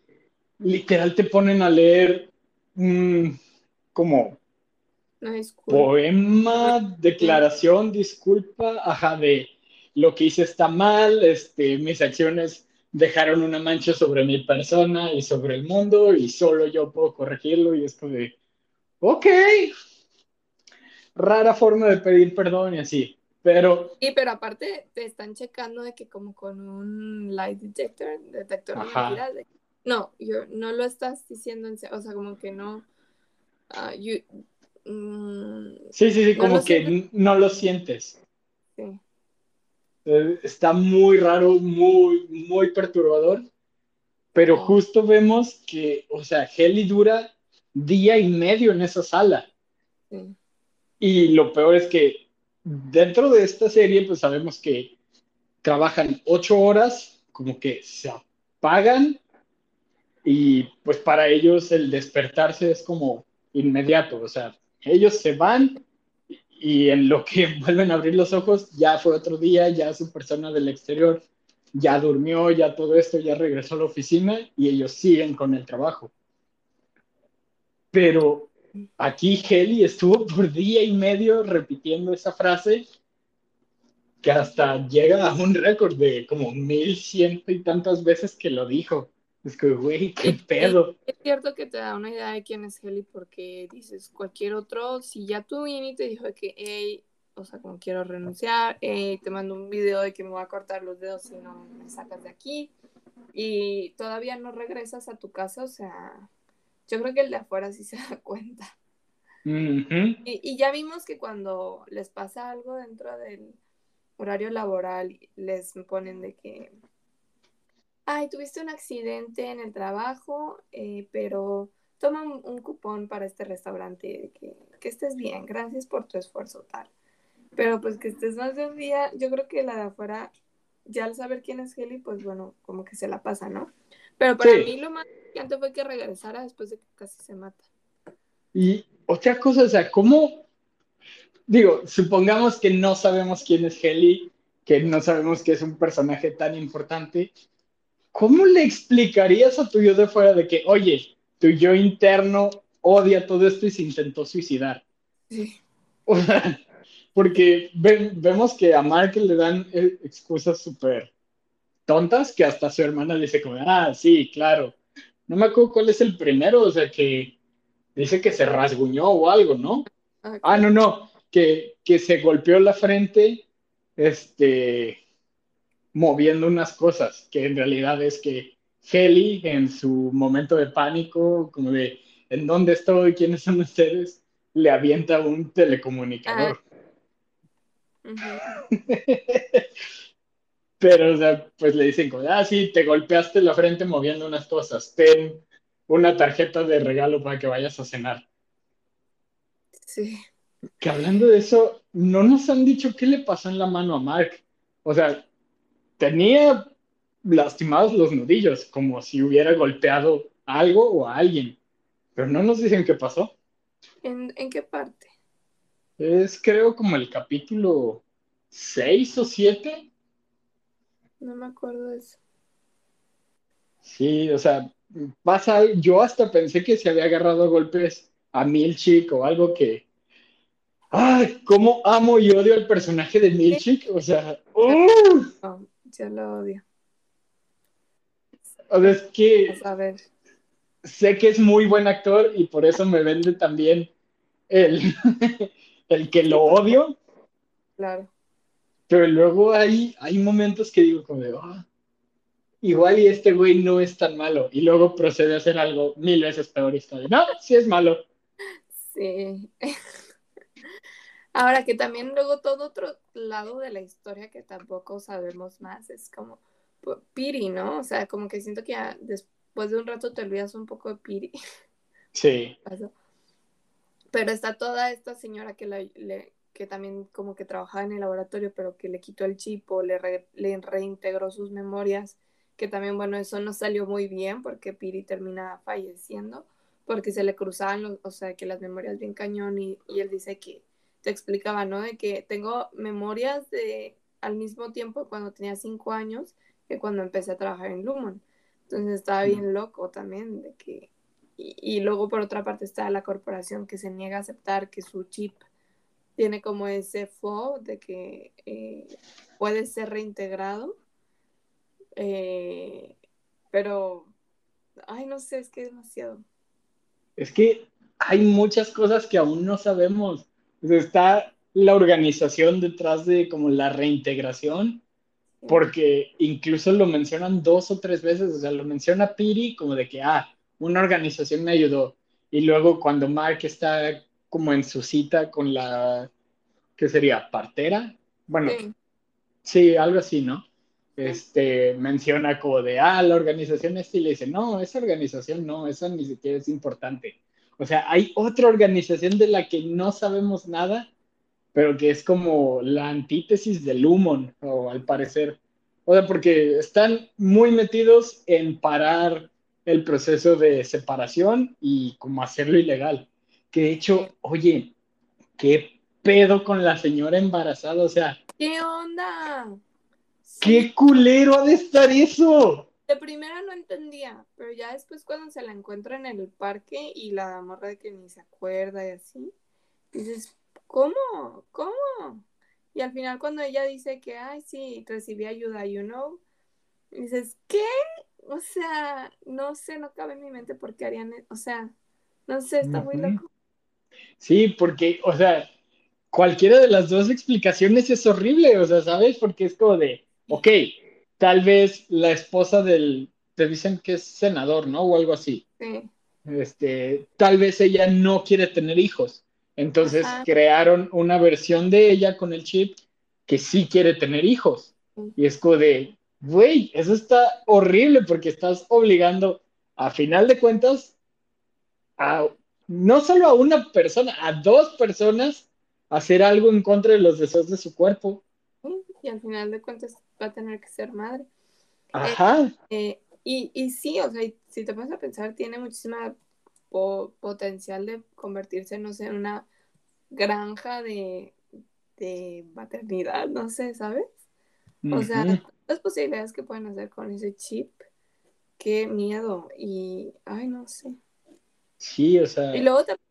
literal te ponen a leer como poema, declaración, disculpa, ajá, de lo que hice está mal, este, mis acciones dejaron una mancha sobre mi persona y sobre el mundo y solo yo puedo corregirlo y es como de, ok, rara forma de pedir perdón y así. Pero. Sí, pero aparte te están checando de que como con un light detector, detector de mentiras. no, yo, no lo estás diciendo, en, o sea, como que no. Uh, sí, sí, sí, como que no lo sientes. Sí. Eh, está muy raro, muy, muy perturbador. Pero justo vemos que, o sea, Heli dura día y medio en esa sala. Sí. Y lo peor es que dentro de esta serie, pues sabemos que trabajan ocho horas, como que se apagan y pues para ellos el despertarse es como inmediato, o sea, ellos se van y en lo que vuelven a abrir los ojos ya fue otro día, ya su persona del exterior ya durmió, ya todo esto, ya regresó a la oficina y ellos siguen con el trabajo. Pero aquí Heli estuvo por día y medio repitiendo esa frase que hasta llega a un récord de como mil ciento y tantas veces que lo dijo. Es que, güey, qué pedo. Es cierto que te da una idea de quién es Heli porque dices, cualquier otro, si ya tú viniste y te dijo que, hey, o sea, como quiero renunciar, te mando un video de que me voy a cortar los dedos si no me sacas de aquí, y todavía no regresas a tu casa, o sea, yo creo que el de afuera sí se da cuenta. y, ya vimos que cuando les pasa algo dentro del horario laboral, les ponen de que, ay, tuviste un accidente en el trabajo, eh, pero toma un, cupón para este restaurante, que, que estés bien, gracias por tu esfuerzo, tal. Pero pues que estés más de un día, yo creo que la de afuera, ya al saber quién es Heli, pues bueno, como que se la pasa, ¿no? Pero para mí lo más importante fue que regresara después de que casi se mata. Y otra cosa, o sea, ¿cómo? Digo, supongamos que no sabemos quién es Heli, que no sabemos que es un personaje tan importante. ¿Cómo le explicarías a tu yo de fuera de que, oye, tu yo interno odia todo esto y se intentó suicidar? Sí. O sea, porque vemos que a Mark le dan eh, excusas súper tontas que hasta su hermana le dice como, ah, sí, claro. No me acuerdo cuál es el primero, o sea, que dice que se rasguñó o algo, ¿no? Ah, ah no, no, que, que se golpeó la frente, este, moviendo unas cosas, que en realidad es que Heli, en su momento de pánico, como de, ¿en dónde estoy? ¿Quiénes son ustedes? Le avienta un telecomunicador. Ah, Pero, o sea, pues le dicen como, ah, sí, te golpeaste la frente moviendo unas cosas, ten una tarjeta de regalo para que vayas a cenar. Sí. Que hablando de eso, no nos han dicho qué le pasó en la mano a Mark. O sea, tenía lastimados los nudillos, como si hubiera golpeado algo o a alguien. Pero no nos dicen qué pasó. ¿En, en qué parte? Es creo como el capítulo 6 o 7. No me acuerdo de eso. Sí, o sea, pasa, yo hasta pensé que se había agarrado golpes a Milchik o algo que... ¡Ay! ¿Cómo amo y odio al personaje de Milchik? O sea... ¡uh! Yo lo odio. O sea, es que... A ver. Sé que es muy buen actor y por eso me vende también el, el que lo odio. Claro. Pero luego hay, hay momentos que digo como de, ah, igual y este güey no es tan malo. Y luego procede a hacer algo mil veces peor y está de, no, sí es malo. Sí. Ahora que también luego todo otro lado de la historia que tampoco sabemos más es como Piri, ¿no? O sea, como que siento que ya después de un rato te olvidas un poco de Piri. Sí. Pero está toda esta señora que, le, que también como que trabajaba en el laboratorio, pero que le quitó el chip o le, le reintegró sus memorias, que también, bueno, eso no salió muy bien porque Piri termina falleciendo, porque se le cruzaban, los, o sea, que las memorias bien cañón y, y él dice que te explicaba, ¿no? De que tengo memorias de al mismo tiempo cuando tenía cinco años que cuando empecé a trabajar en Lumon. Entonces estaba bien loco también de que y, luego por otra parte está la corporación que se niega a aceptar que su chip tiene como ese fo de que eh, puede ser reintegrado. Eh, pero, ay, no sé, es que es demasiado. Es que hay muchas cosas que aún no sabemos. Está la organización detrás de como la reintegración, porque incluso lo mencionan dos o tres veces, o sea, lo menciona Piri como de que, ah, una organización me ayudó. Y luego cuando Mark está como en su cita con la, ¿qué sería? ¿Partera? Bueno, sí, algo así, ¿no? Este, menciona como de, ah, la organización es y le dice, no, esa organización no, esa ni siquiera es importante. O sea, hay otra organización de la que no sabemos nada, pero que es como la antítesis del Lumon, o al parecer. O sea, porque están muy metidos en parar el proceso de separación y como hacerlo ilegal. Que de hecho, oye, ¿qué pedo con la señora embarazada? O sea, ¿qué onda? ¿Qué culero ha de estar eso? De primera no entendía, pero ya después cuando se la encuentra en el parque y la morra de que ni se acuerda y así, dices, ¿cómo? ¿Cómo? Y al final cuando ella dice que, ay, sí, recibí ayuda, you know, dices, ¿qué? o sea, no sé, no cabe en mi mente por qué harían, e, o sea, no sé, está muy loco. Sí, porque, o sea, cualquiera de las dos explicaciones es horrible, o sea, ¿sabes? Porque es como de, ok, tal vez la esposa del, te dicen que es senador, ¿no? O algo así. Sí. Este, tal vez ella no quiere tener hijos. Entonces crearon una versión de ella con el chip que sí quiere tener hijos. Y es como de, Güey, eso está horrible porque estás obligando, a final de cuentas, a no solo a una persona, a dos personas hacer algo en contra de los deseos de su cuerpo. Y al final de cuentas va a tener que ser madre. Ajá. Eh, y, y, sí, o sea, si te pones a pensar, tiene muchísima potencial de convertirse, no sé, en una granja de, de maternidad, no sé, ¿sabes? O sea, las posibilidades que pueden hacer con ese chip, qué miedo. Y, ay, no sé. Sí, o sea. Y luego también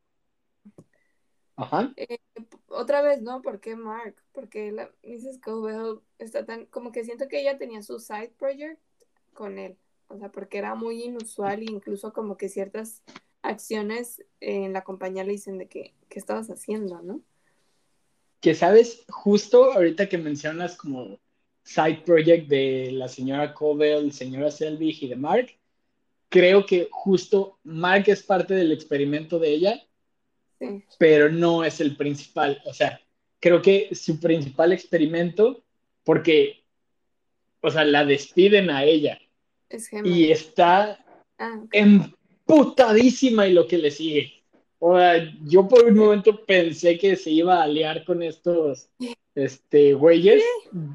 Ajá. Eh, otra vez, ¿no? ¿Por qué Mark? Porque la Mrs. Covell está tan, como que siento que ella tenía su side project con él, o sea, porque era muy inusual e incluso como que ciertas acciones en la compañía le dicen de que, ¿qué estabas haciendo, no? Que sabes, justo ahorita que mencionas como side project de la señora Covell, señora Selvig y de Mark, creo que justo Mark es parte del experimento de ella pero no es el principal. O sea, creo que su principal experimento, porque, o sea, la despiden a ella. y está ah, emputadísima y lo que le sigue. O sea, yo por un momento pensé que se iba a aliar con estos este, güeyes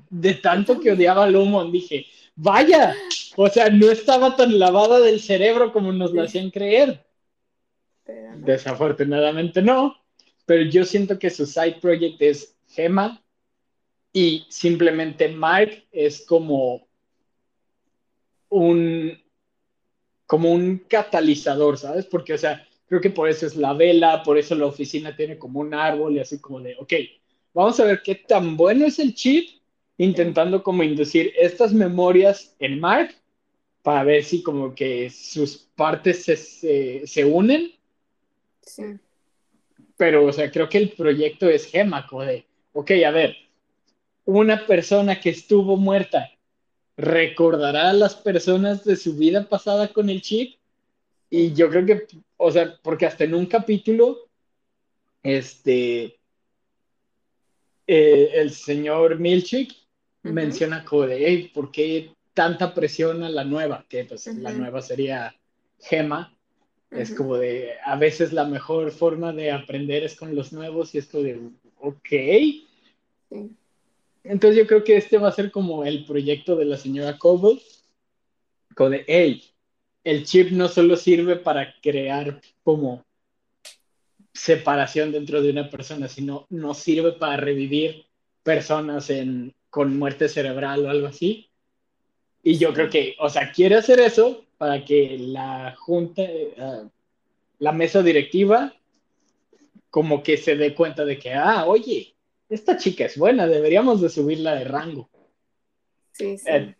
de tanto que odiaba a Lumon. Dije, vaya, o sea, no estaba tan lavada del cerebro como nos lo hacían creer. Desafortunadamente no, pero yo siento que su side project es Gema y simplemente Mark es como un como un catalizador, ¿sabes? Porque, o sea, creo que por eso es la vela, por eso la oficina tiene como un árbol y así como de, ok, vamos a ver qué tan bueno es el chip, intentando como inducir estas memorias en Mark para ver si como que sus partes se, se unen Sí. Pero, o sea, creo que el proyecto es Gema, de, ok, a ver, una persona que estuvo muerta recordará a las personas de su vida pasada con el chip. Y yo creo que, o sea, porque hasta en un capítulo, este, eh, el señor Milchik menciona como de, hey, ¿por qué tanta presión a la nueva? Que pues la nueva sería Gema. Es como de, a veces la mejor forma de aprender es con los nuevos y esto de, ok. Entonces yo creo que este va a ser como el proyecto de la señora Coble, como de, hey, el chip no solo sirve para crear como separación dentro de una persona, sino no sirve para revivir personas en, con muerte cerebral o algo así. Y yo creo que, o sea, quiere hacer eso, para que la junta, eh, la mesa directiva, como que se dé cuenta de que, ah, oye, esta chica es buena, deberíamos de subirla de rango. Sí, sí. Eh,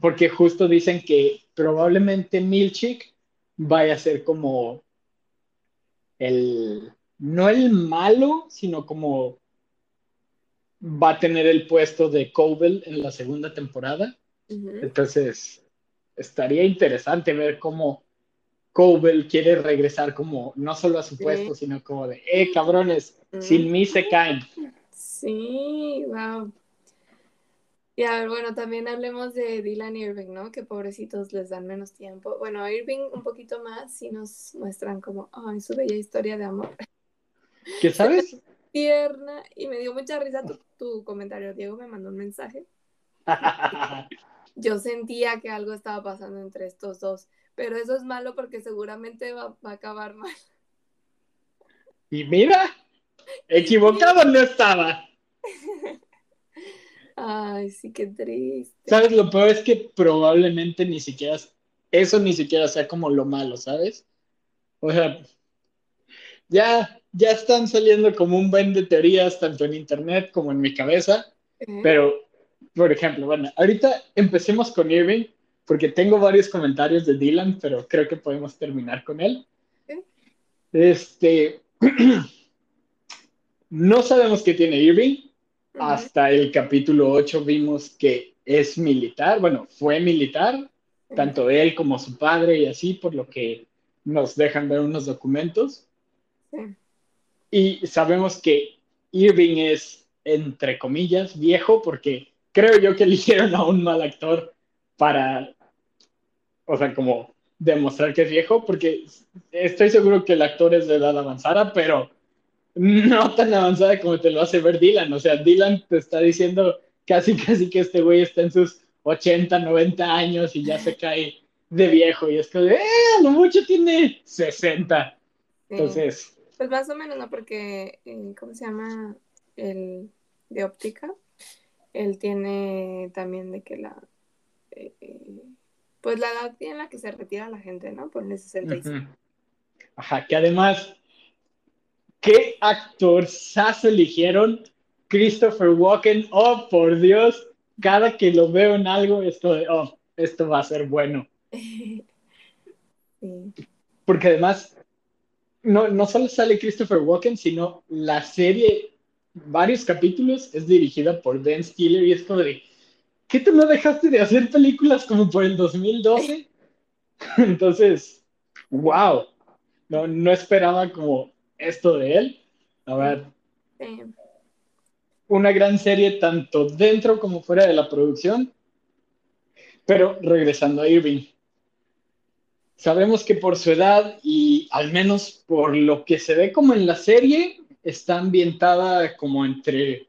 porque justo dicen que probablemente Milchik vaya a ser como el, no el malo, sino como va a tener el puesto de Cobel en la segunda temporada. Entonces, estaría interesante ver cómo Cobel quiere regresar como no solo a su puesto, sino como de, eh, cabrones, sin mí se caen. Sí, wow. Y a ver, bueno, también hablemos de Dylan Irving, ¿no? Que pobrecitos les dan menos tiempo. Bueno, Irving un poquito más y nos muestran como, ay, su bella historia de amor. ¿Qué sabes? Tierna. Y me dio mucha risa tu, tu comentario. Diego me mandó un mensaje. yo sentía que algo estaba pasando entre estos dos, pero eso es malo porque seguramente va, a acabar mal. Y mira, equivocado no estaba. Ay, sí, qué triste. ¿Sabes? Lo peor es que probablemente ni siquiera, eso ni siquiera sea como lo malo, ¿sabes? O sea, ya, ya están saliendo como un buen de teorías, tanto en internet como en mi cabeza, pero por ejemplo, bueno, ahorita empecemos con Irving, porque tengo varios comentarios de Dylan, pero creo que podemos terminar con él. Este, no sabemos qué tiene Irving. Hasta el capítulo 8 vimos que es militar, bueno, fue militar, tanto él como su padre y así, por lo que nos dejan ver unos documentos. Y sabemos que Irving es, entre comillas, viejo porque creo yo que eligieron a un mal actor para, o sea, como demostrar que es viejo, porque estoy seguro que el actor es de edad avanzada, pero no tan avanzada como te lo hace ver Dylan. O sea, Dylan te está diciendo casi, casi que este güey está en sus 80, 90 años y ya se cae de viejo. Y es que, eh, lo mucho tiene 60. Entonces. Pues más o menos, ¿no? Porque, eh, ¿cómo se llama? El de óptica. Él tiene también de que la. Eh, pues la edad en la que se retira la gente, ¿no? Por el 65. Ajá, que además, ¿qué actor SAS eligieron? Christopher Walken, oh, por Dios, cada que lo veo en algo, esto de, oh, esto va a ser bueno. Porque además, no, no solo sale Christopher Walken, sino la serie, varios capítulos, es dirigida por Ben Stiller y esto de, ¿qué tú no dejaste de hacer películas como por el 2012? Entonces, wow, no, no esperaba como esto de él. A ver. Una gran serie tanto dentro como fuera de la producción. Pero regresando a Irving. Sabemos que por su edad y al menos por lo que se ve como en la serie, está ambientada como entre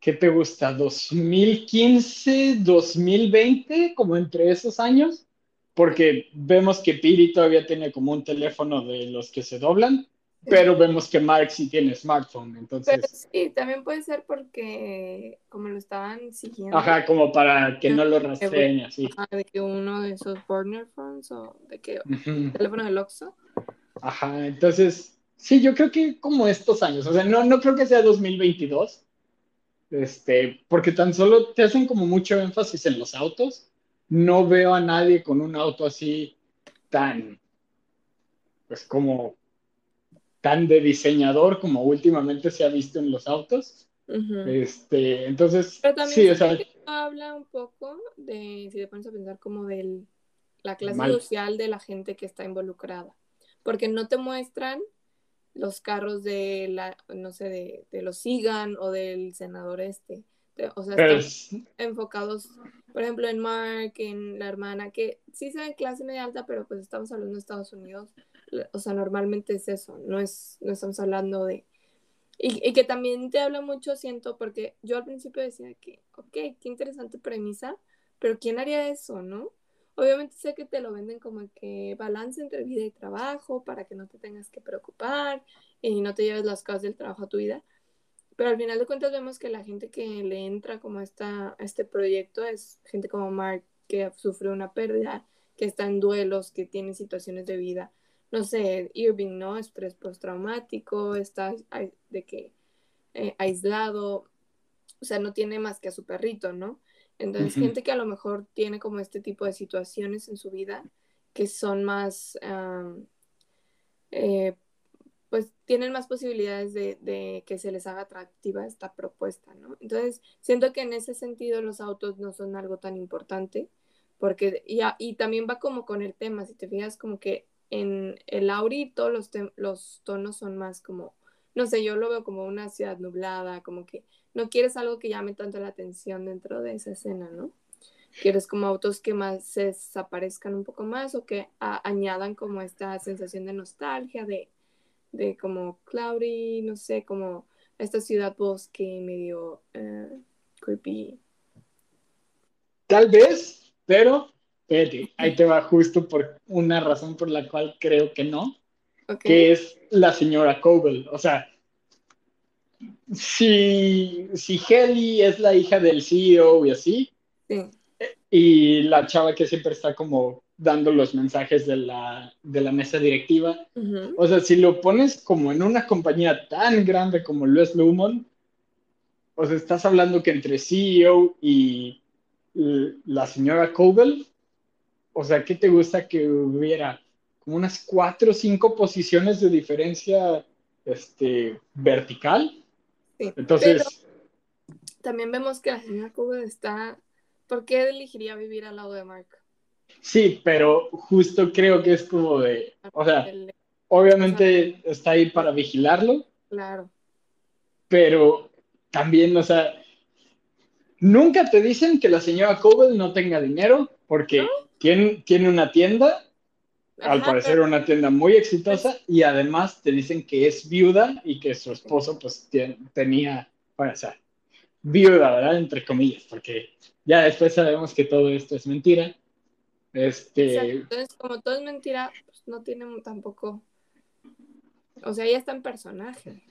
¿qué te gusta? ¿2015, 2020? Como entre esos años. Porque vemos que Piri todavía tiene como un teléfono de los que se doblan, pero vemos que Mark sí tiene smartphone, entonces... Pero sí, también puede ser porque como lo estaban siguiendo. Ajá, como para que no lo rastreen así. de que uno de esos burner phones o de que teléfono del Oxxo. Ajá, entonces, sí, yo creo que como estos años, o sea, no, no creo que sea 2022, este, porque tan solo te hacen como mucho énfasis en los autos. No veo a nadie con un auto así tan, pues como, tan de diseñador como últimamente se ha visto en los autos. Este, entonces, sí, o sea, habla un poco de, si te pones a pensar, como de la clase social de la gente que está involucrada. Porque no te muestran los carros de la, no sé, de, los Sigan o del senador este. o sea, están enfocados, por ejemplo, en Mark, en la hermana, que sí se ve clase media alta, pero pues estamos hablando de Estados Unidos. O sea, normalmente es eso, no es, no estamos hablando de... Y, y que también te habla mucho, siento, porque yo al principio decía que, ok, qué interesante premisa, pero ¿quién haría eso, no? Obviamente sé que te lo venden como que balance entre vida y trabajo para que no te tengas que preocupar y no te lleves las cosas del trabajo a tu vida. Pero al final de cuentas vemos que la gente que le entra como esta, a este proyecto es gente como Mark que sufre una pérdida, que está en duelos, que tiene situaciones de vida. No sé, Irving, ¿no? Estrés postraumático, está de que eh, aislado, o sea, no tiene más que a su perrito, ¿no? Entonces, gente que a lo mejor tiene como este tipo de situaciones en su vida que son más, eh, pues tienen más posibilidades de, que se les haga atractiva esta propuesta, ¿no? Entonces, siento que en ese sentido los autos no son algo tan importante, porque, y, y también va como con el tema, si te fijas como que en el Auri todos los, los tonos son más como, no sé, yo lo veo como una ciudad nublada, como que no quieres algo que llame tanto la atención dentro de esa escena, ¿no? Quieres como autos que más se desaparezcan un poco más o que añadan como esta sensación de nostalgia, de, de como cloudy, no sé, como esta ciudad bosque medio eh, creepy. Tal vez, pero ahí te va justo por una razón por la cual creo que no, que es la señora Kogel. O sea, si, si Helly es la hija del CEO y así, y la chava que siempre está como dando los mensajes de la, mesa directiva, o sea, si lo pones como en una compañía tan grande como lo es Lumon, o sea, estás hablando que entre CEO y la señora Kogel, o sea, ¿qué te gusta que hubiera? Como unas cuatro o cinco posiciones de diferencia este, vertical. Entonces. también vemos que la señora Cooper está. ¿Por qué elegiría vivir al lado de Mark? Sí, pero justo creo que es como de. O sea, obviamente está ahí para vigilarlo. Claro. Pero también, o sea, nunca te dicen que la señora Cobel no tenga dinero, porque tiene, tiene una tienda, al parecer una tienda muy exitosa, y además te dicen que es viuda y que su esposo pues tenía, o sea, viuda, ¿verdad? Entre comillas, porque ya después sabemos que todo esto es mentira. Este... Entonces, como todo es mentira, pues no tiene tampoco, o sea, ya está en personaje.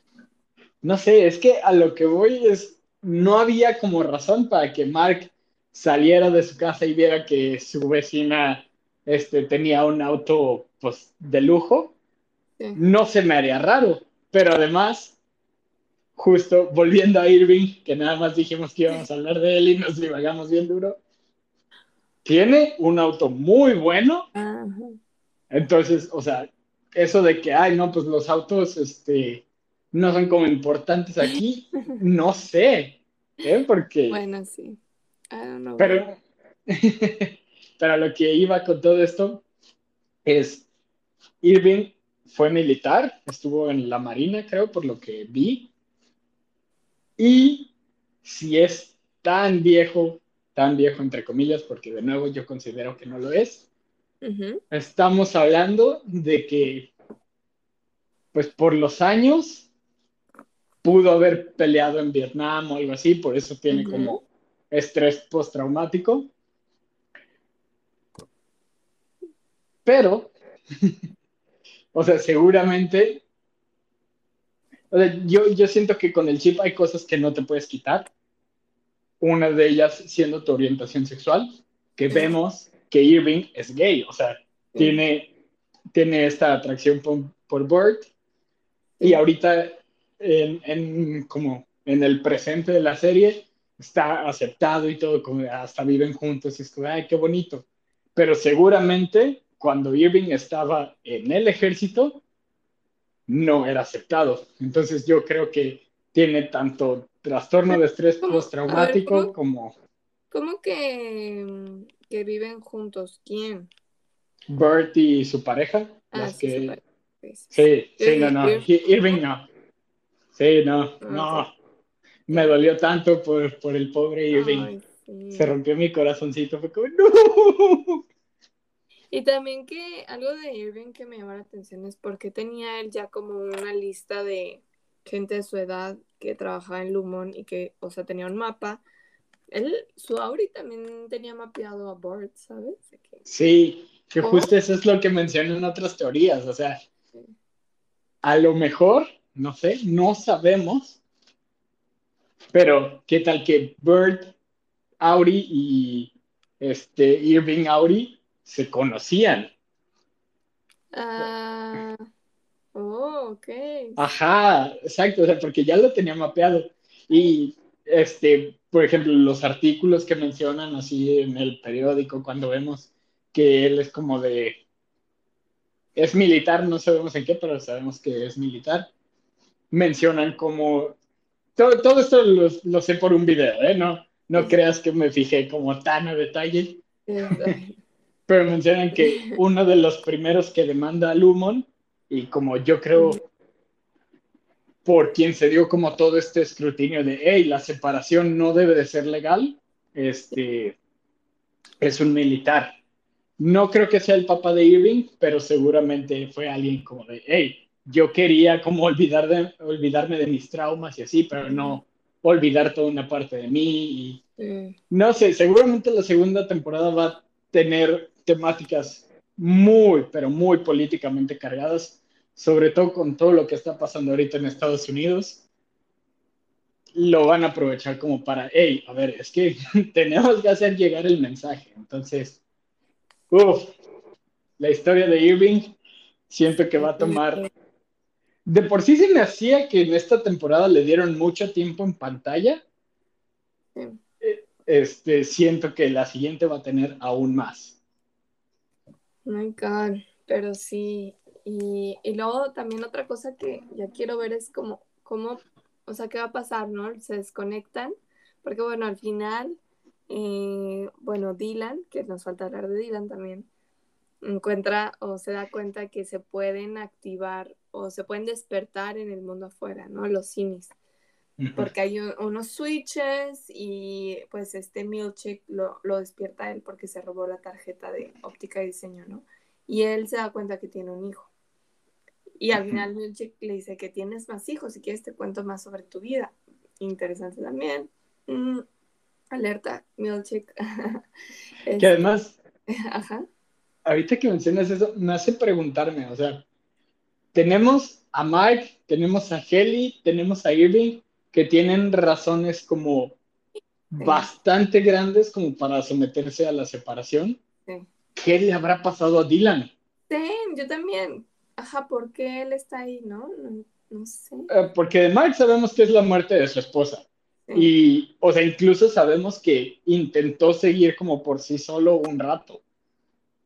No sé, es que a lo que voy es, no había como razón para que Mark saliera de su casa y viera que su vecina este, tenía un auto pues, de lujo. No se me haría raro, pero además, justo volviendo a Irving, que nada más dijimos que íbamos a hablar de él y nos divagamos bien duro, tiene un auto muy bueno. Entonces, o sea, eso de que, ay, no, pues los autos, este, no son como importantes aquí, no sé, ¿eh? Porque... Bueno, sí. Pero, pero lo que iba con todo esto es, Irving fue militar, estuvo en la Marina, creo, por lo que vi. Y si es tan viejo, tan viejo entre comillas, porque de nuevo yo considero que no lo es, estamos hablando de que, pues por los años, pudo haber peleado en Vietnam o algo así, por eso tiene como estrés postraumático. Pero, o sea, seguramente, yo, yo siento que con el chip hay cosas que no te puedes quitar. Una de ellas siendo tu orientación sexual, que vemos que Irving es gay, o sea, tiene, tiene esta atracción por, por Bert. Y ahorita en, como en el presente de la serie está aceptado y todo, como hasta viven juntos y es como, ay, qué bonito. Pero seguramente cuando Irving estaba en el ejército, no era aceptado. Entonces yo creo que tiene tanto trastorno de estrés postraumático como... ¿Cómo que, que, viven juntos? ¿Quién? Bert y su pareja. Ah, sí, sí, sí, no, no. Irving no. Sí, no, ah, no. Me dolió tanto por, por el pobre Irving. Se rompió mi corazoncito, fue como, ¡no! Y también que algo de Irving que me llama la atención es porque tenía él ya como una lista de gente de su edad que trabajaba en Lumon y que, o sea, tenía un mapa. Él, su Auri también tenía mapeado a Bart, ¿sabes? Sí, que justo eso es lo que mencionan otras teorías, o sea, a lo mejor no sé, no sabemos. Pero, ¿qué tal que Bird, Auri y este, Irving Auri se conocían? Ah, oh, ok. Ajá, exacto, o sea, porque ya lo tenía mapeado. Y, este, por ejemplo, los artículos que mencionan así en el periódico, cuando vemos que él es como de. Es militar, no sabemos en qué, pero sabemos que es militar mencionan como... Todo, esto lo, sé por un video, ¿eh? No, no creas que me fijé como tan a detalle. Pero mencionan que uno de los primeros que demanda a Lumon, y como yo creo por quien se dio como todo este escrutinio de, hey, la separación no debe de ser legal, este, es un militar. No creo que sea el papá de Irving, pero seguramente fue alguien como de, hey, yo quería como olvidar de, olvidarme de mis traumas y así, pero no olvidar toda una parte de mí. Y, No sé, seguramente la segunda temporada va a tener temáticas muy, pero muy políticamente cargadas, sobre todo con todo lo que está pasando ahorita en Estados Unidos. Lo van a aprovechar como para, hey, a ver, es que tenemos que hacer llegar el mensaje. Entonces, uff, la historia de Irving siento que va a tomar de por sí se me hacía que en esta temporada le dieron mucho tiempo en pantalla. Eh, este, siento que la siguiente va a tener aún más. My God, pero sí. Y, luego también otra cosa que ya quiero ver es como, cómo, o sea, qué va a pasar, ¿no? Se desconectan, porque bueno, al final, eh, bueno, Dylan, que nos falta hablar de Dylan también, encuentra o se da cuenta que se pueden activar o se pueden despertar en el mundo afuera, ¿no? Los simis. Porque hay unos switches y pues este Milchick lo, lo despierta a él porque se robó la tarjeta de óptica y diseño, ¿no? Y él se da cuenta que tiene un hijo. Y al final Milchick le dice que tienes más hijos, si quieres te cuento más sobre tu vida. Interesante también. Mm, alerta, Milchick. que además, Ajá. ahorita que mencionas eso, me hace preguntarme, o sea, tenemos a Mike, tenemos a Helly, tenemos a Irving, que tienen razones como bastante grandes como para someterse a la separación. ¿Qué le habrá pasado a Dylan? Sí, yo también. Ajá, ¿por qué él está ahí, no? No, sé. Eh, porque de Mike sabemos que es la muerte de su esposa. Y, o sea, incluso sabemos que intentó seguir como por sí solo un rato.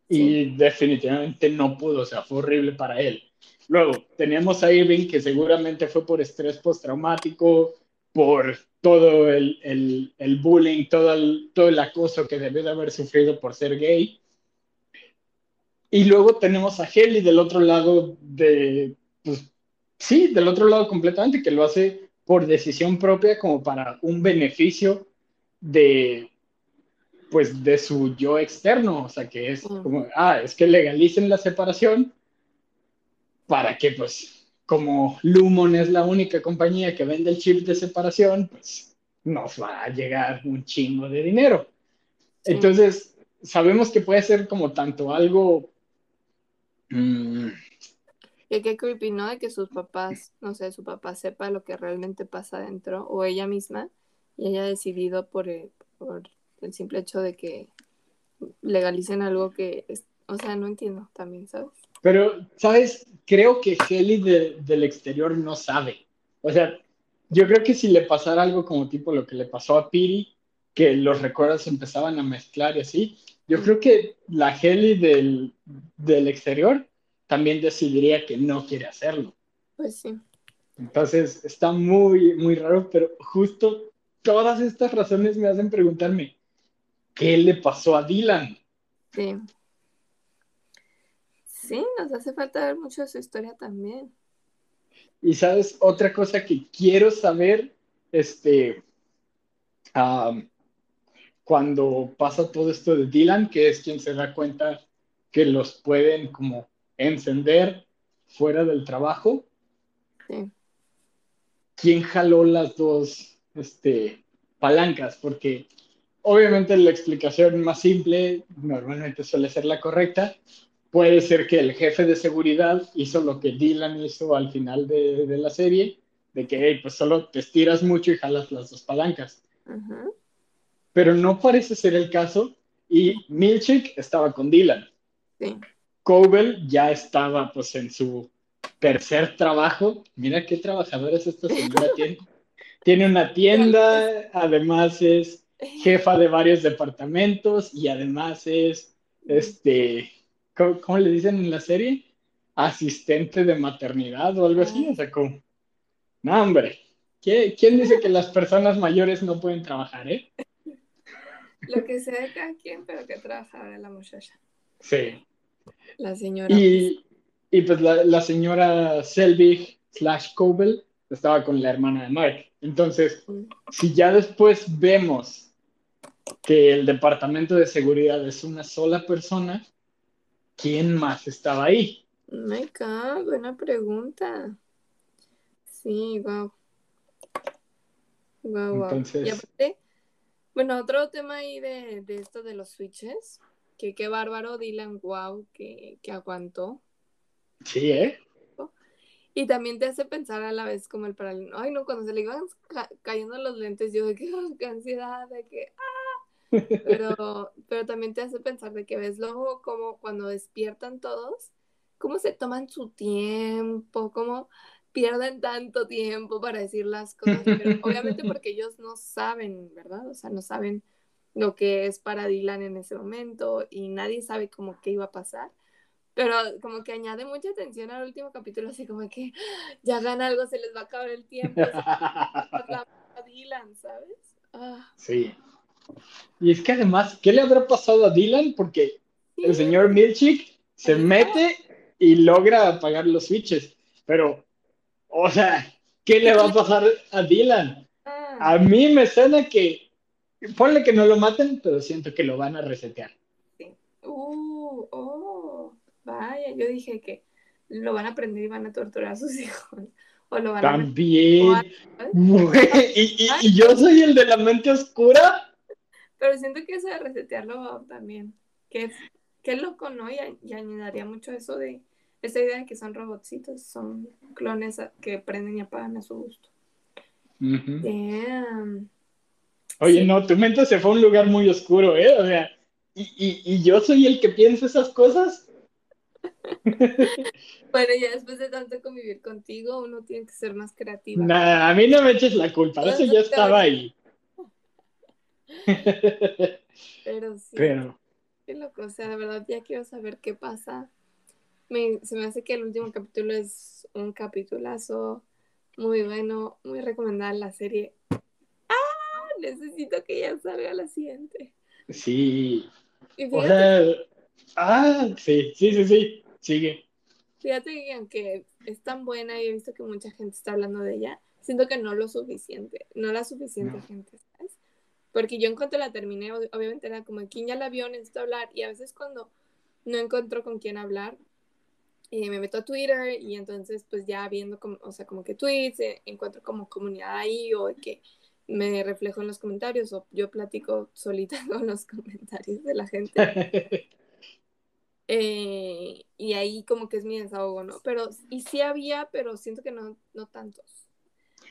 Y definitivamente no pudo, o sea, fue horrible para él. Luego, teníamos a Irving, que seguramente fue por estrés postraumático, por todo el, el, el bullying, todo el, todo el acoso que debió de haber sufrido por ser gay. Y luego tenemos a Helly del otro lado de, pues, sí, del otro lado completamente, que lo hace por decisión propia como para un beneficio de, pues, de su yo externo, o sea, que es como, ah, es que legalicen la separación para que, pues, como Lumon es la única compañía que vende el chip de separación, pues nos va a llegar un chingo de dinero. Entonces, sabemos que puede ser como tanto algo... Mm, y qué creepy, ¿no? De que sus papás, no sé, su papá sepa lo que realmente pasa dentro, o ella misma, y haya decidido por el, por el simple hecho de que legalicen algo que, es, o sea, no entiendo también, ¿sabes? Pero, ¿sabes? Creo que Heli del exterior no sabe. O sea, yo creo que si le pasara algo como tipo lo que le pasó a Piri, que los recuerdos empezaban a mezclar y así, yo creo que la Heli del, del exterior también decidiría que no quiere hacerlo. Pues sí. Entonces está muy, muy raro, pero justo todas estas razones me hacen preguntarme, ¿qué le pasó a Dylan? Sí. Sí, nos hace falta ver mucho de su historia también. Y sabes, otra cosa que quiero saber, este, cuando pasa todo esto de Dylan, que es quien se da cuenta que los pueden como encender fuera del trabajo. Sí. ¿Quién jaló las dos este, palancas? Porque obviamente la explicación más simple normalmente suele ser la correcta, puede ser que el jefe de seguridad hizo lo que Dylan hizo al final de, la serie, de que pues solo te estiras mucho y jalas las dos palancas. Pero no parece ser el caso y Milchick estaba con Dylan. Sí. ya estaba pues en su tercer trabajo. Mira qué trabajadora es esta señora. tiene, tiene una tienda, además es jefa de varios departamentos y además es este ¿cómo, le dicen en la serie? Asistente de maternidad o algo así. O sea, como, no, hombre, ¿quién dice que las personas mayores no pueden trabajar, eh? Lo que sea de cada quien, pero que trabaja ahora la muchacha. Sí. La señora. Y, y pues la, la, señora Selvig slash Cobel estaba con la hermana de Mark. Entonces, si ya después vemos que el departamento de seguridad es una sola persona, ¿quién más estaba ahí? My God, buena pregunta. Sí, wow. Wow, wow. Entonces... Y aparte, bueno, otro tema ahí de, esto de los switches, que qué bárbaro Dylan, wow, que, aguantó. Sí, ¿eh? Y también te hace pensar a la vez como el paralelo. Ay, no, cuando se le iban cayendo los lentes, yo de que, qué ansiedad, de que, ¡ah! Pero, pero también te hace pensar de que ves luego como cuando despiertan todos, cómo se toman su tiempo, cómo pierden tanto tiempo para decir las cosas, pero obviamente porque ellos no saben, ¿verdad? O sea, no saben lo que es para Dylan en ese momento y nadie sabe cómo qué iba a pasar. Pero como que añade mucha atención al último capítulo, así como que ya gana algo, se les va a acabar el tiempo. a Dylan, ¿sabes? Ah. Sí. Y es que además, ¿qué le habrá pasado a Dylan? Porque el señor Milchick se mete y logra apagar los switches. Pero, o sea, ¿qué le va a pasar a Dylan? A mí me suena que, ponle que no lo maten, pero siento que lo van a resetear. Sí. Uh, oh, vaya, yo dije que lo van a prender y van a torturar a sus hijos. O lo van También. A... ¿Y, y, yo soy el de la mente oscura. Pero siento que eso de resetearlo también. Que, que loco, ¿no? Y, y añadiría mucho eso de esa idea de que son robotcitos, son clones que prenden y apagan a su gusto. Oye, no, tu mente se fue a un lugar muy oscuro, ¿eh? O sea, ¿y, y, yo soy el que piensa esas cosas? bueno, ya después de tanto convivir contigo, uno tiene que ser más creativo. Nah, a mí no me eches la culpa, eso ya estaba ahí. Pero sí. Pero. Qué loco, o sea, de verdad ya quiero saber qué pasa se me hace que el último capítulo es un capitulazo muy bueno, muy recomendable la serie. ¡Ah! Necesito que ya salga la siguiente. Sí. O sea, ah, sí, sí, sí, sí, sigue. Fíjate que aunque es tan buena y he visto que mucha gente está hablando de ella, siento que no lo suficiente, no la suficiente gente. Porque yo en cuanto la terminé, obviamente era como, ¿quién ya la vio? Necesito hablar. Y a veces cuando no encuentro con quién hablar, eh, me meto a Twitter y entonces pues ya viendo como, o sea, como que tweets, eh, encuentro como comunidad ahí o que me reflejo en los comentarios o yo platico solita con los comentarios de la gente. Eh, y ahí como que es mi desahogo, ¿no? Pero, y sí había, pero siento que no, no tantos.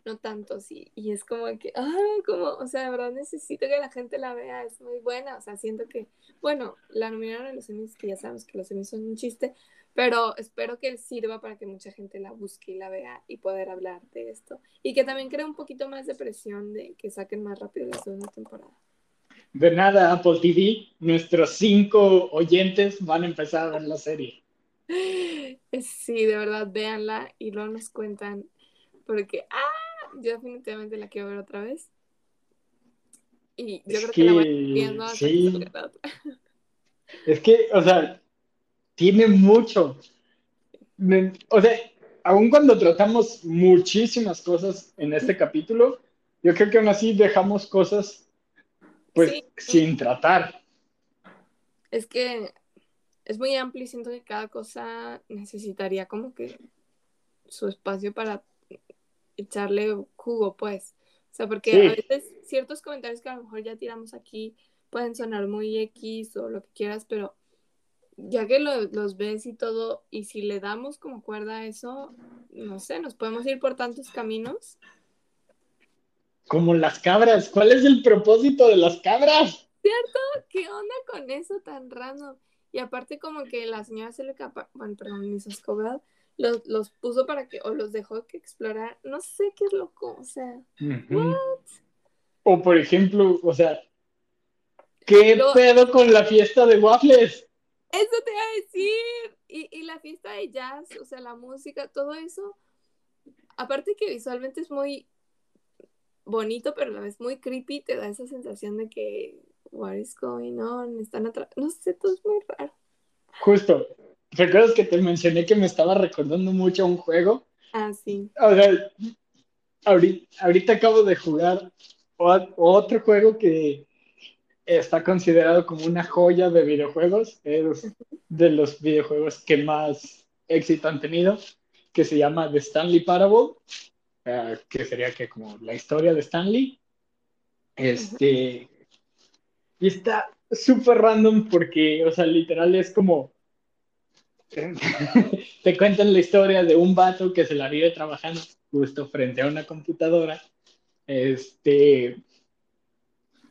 No tantos. Y, y es como que, ah, como, o sea, de verdad necesito que la gente la vea, es muy buena. O sea, siento que, bueno, la nominaron en los Emmys, que ya sabemos que los Emmys son un chiste, pero espero que sirva para que mucha gente la busque y la vea y poder hablar de esto. Y que también cree un poquito más de presión de que saquen más rápido la segunda temporada. De nada, Apple TV, nuestros cinco oyentes van a empezar a ver la serie. Sí, de verdad, véanla y luego nos cuentan. Porque, ah, yo definitivamente la quiero ver otra vez. Y yo creo que, la voy viendo sí. Es que, o sea, tiene mucho. O sea, aun cuando tratamos muchísimas cosas en este capítulo, yo creo que aún así dejamos cosas pues sin tratar. Es que es muy amplio y siento que cada cosa necesitaría como que su espacio para echarle jugo, pues. O sea, porque a veces ciertos comentarios que a lo mejor ya tiramos aquí pueden sonar muy X o lo que quieras, pero ya que los ves y todo, y si le damos como cuerda a eso, no sé, nos podemos ir por tantos caminos. Como las cabras, ¿cuál es el propósito de las cabras? ¿Cierto? ¿Qué onda con eso tan raro? Y aparte como que la señora se le capa, bueno, perdón, mis Escobar, los, los puso para que, o los dejó que explorar, no sé qué es loco, o sea, O por ejemplo, o sea, ¿qué pedo con la fiesta de waffles? Eso te iba a decir. Y, y, la fiesta de jazz, o sea, la música, todo eso. Aparte que visualmente es muy bonito, pero a la vez muy creepy, te da esa sensación de que, what is going on? Están atrás. No sé, todo es muy raro. Justo. ¿Recuerdas que te mencioné que me estaba recordando mucho un juego? Ah, sí. O sea, ahorita, ahorita acabo de jugar otro juego que está considerado como una joya de videojuegos. Es de los videojuegos que más éxito han tenido, que se llama The Stanley Parable, eh, que sería que como la historia de Stanley. Este, y está súper random porque, o sea, literal es como te cuentan la historia de un vato que se la vive trabajando justo frente a una computadora. Este,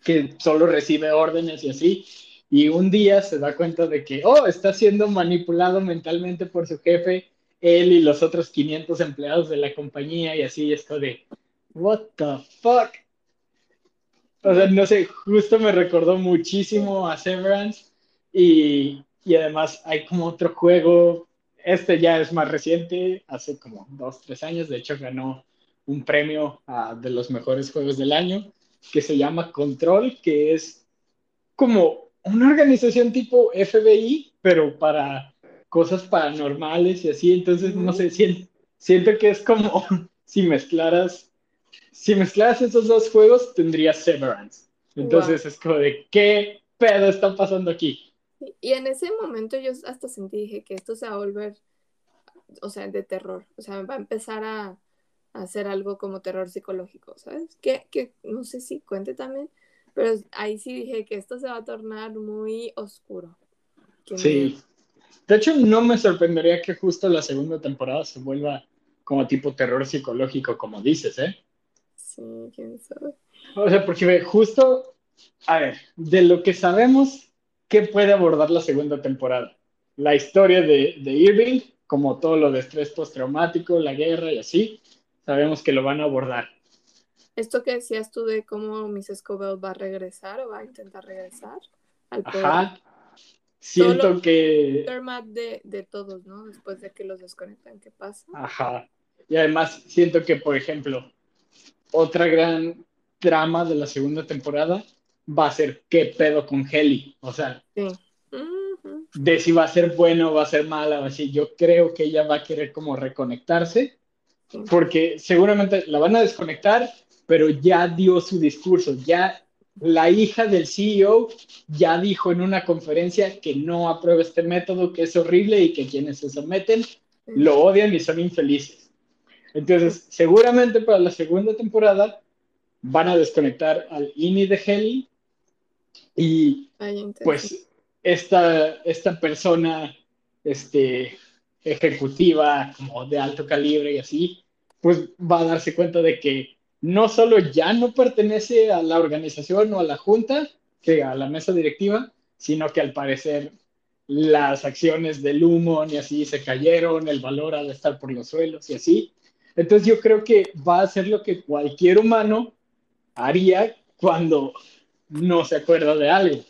que solo recibe órdenes y así, y un día se da cuenta de que, oh, está siendo manipulado mentalmente por su jefe, él y los otros 500 empleados de la compañía, y así esto de, what the fuck. O sea, no sé, justo me recordó muchísimo a Severance, y, y además hay como otro juego, este ya es más reciente, hace como dos, tres años, de hecho ganó un premio uh, de los mejores juegos del año, que se llama Control, que es como una organización tipo FBI, pero para cosas paranormales y así. Entonces, no sé, siento, siento que es como si mezclaras si mezclas esos dos juegos, tendrías Severance. Entonces es como de, ¿qué pedo está pasando aquí? Y en ese momento yo hasta sentí, dije, que esto se va a volver, o sea, de terror. O sea, va a empezar a, hacer algo como terror psicológico, ¿sabes? Que, que no sé si cuente también, pero ahí sí dije que esto se va a tornar muy oscuro. Sí. De hecho, no me sorprendería que justo la segunda temporada se vuelva como tipo terror psicológico, como dices, ¿eh? Sí, quién sabe. O sea, porque justo, a ver, de lo que sabemos, ¿qué puede abordar la segunda temporada? La historia de, de Irving, como todo lo de estrés postraumático, la guerra y así, sabemos que lo van a abordar. Esto que decías tú de cómo Miss Scoville va a regresar o va a intentar regresar al poder. Ajá. Siento que... De, de todos, ¿no? Después de que los desconectan, ¿qué pasa? Ajá. Y además siento que, por ejemplo, otra gran trama de la segunda temporada va a ser qué pedo con Heli. O sea, sí. de si va a ser bueno o va a ser mala o así. Yo creo que ella va a querer como reconectarse porque seguramente la van a desconectar, pero ya dio su discurso, ya la hija del CEO ya dijo en una conferencia que no aprueba este método, que es horrible y que quienes se someten lo odian y son infelices. Entonces, seguramente para la segunda temporada van a desconectar al INI de Heli y pues esta, esta persona este, ejecutiva como de alto calibre y así, pues va a darse cuenta de que no solo ya no pertenece a la organización o a la junta, que a la mesa directiva, sino que al parecer las acciones del humo y así se cayeron, el valor ha de estar por los suelos y así. Entonces yo creo que va a ser lo que cualquier humano haría cuando no se acuerda de algo.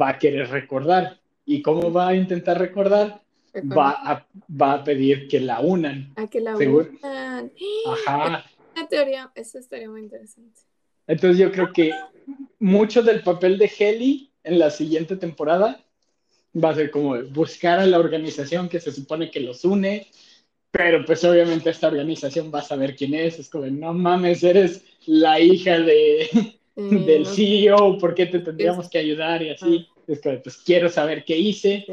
Va a querer recordar. ¿Y cómo va a intentar recordar? va a, va a pedir que la unan. A que la unan. Ajá. Una teoría, eso estaría muy interesante. Entonces yo creo que mucho del papel de Heli en la siguiente temporada va a ser como buscar a la organización que se supone que los une, pero pues obviamente esta organización va a saber quién es, es como, no mames, eres la hija de, del CEO, ¿por qué te tendríamos que ayudar? Y así, ah. es como, pues quiero saber qué hice.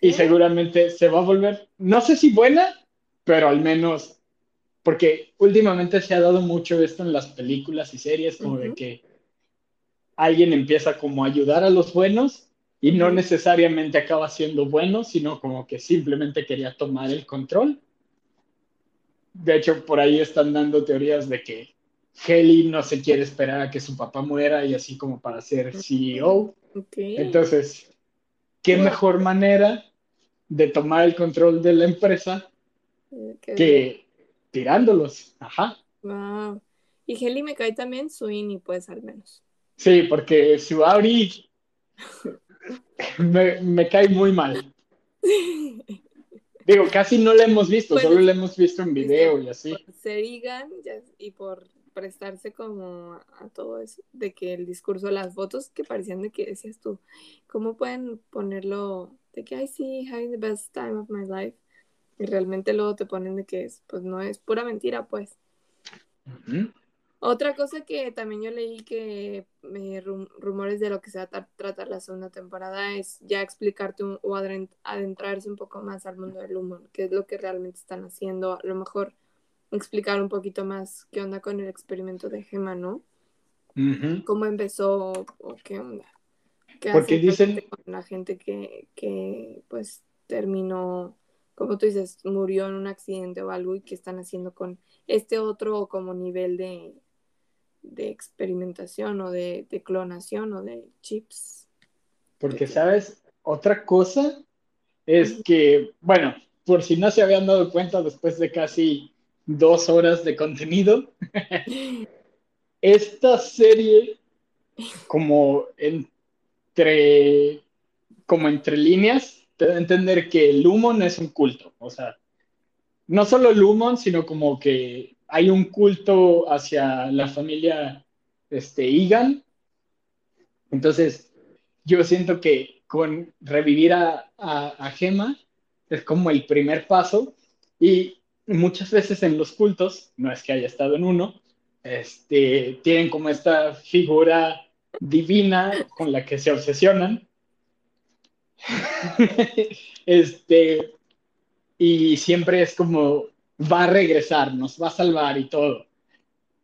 Y seguramente se va a volver, no sé si buena, pero al menos, porque últimamente se ha dado mucho esto en las películas y series, como de que alguien empieza como a ayudar a los buenos y no necesariamente acaba siendo bueno, sino como que simplemente quería tomar el control. De hecho, por ahí están dando teorías de que Heli no se quiere esperar a que su papá muera y así como para ser CEO. Entonces, qué mejor manera de tomar el control de la empresa que tirándolos. Ajá. Wow. Y Heli me cae también su INI, pues al menos. Sí, porque su Auri me, cae muy mal. Digo, casi no la hemos visto, solo la hemos visto en video y así. Se digan y por prestarse como a todo eso, de que el discurso, las fotos que parecían de que decías tú, ¿cómo pueden ponerlo de que, I sí, having the best time of my life? Y realmente luego te ponen de que es, pues no es pura mentira, pues. Otra cosa que también yo leí que me rumores de lo que se va a tratar la segunda temporada es ya explicarte o adentrarse un poco más al mundo del humor, qué es lo que realmente están haciendo, a lo mejor explicar un poquito más qué onda con el experimento de Gema, ¿no? ¿Cómo empezó o qué onda? ¿Qué Porque dicen... Con la gente que, que, pues, terminó, como tú dices, murió en un accidente o algo y qué están haciendo con este otro como nivel de, de experimentación o de, de clonación o de chips. Porque, ¿sabes? Otra cosa es que, bueno, por si no se habían dado cuenta después de casi dos horas de contenido. Esta serie, como entre, como entre líneas, te da a entender que el Lumon es un culto. O sea, no solo el Lumon, sino como que hay un culto hacia la familia este, Egan. Entonces, yo siento que con revivir a, a, a es como el primer paso. Y muchas veces en los cultos, no es que haya estado en uno, este, tienen como esta figura divina con la que se obsesionan. este, y siempre es como, va a regresar, nos va a salvar y todo.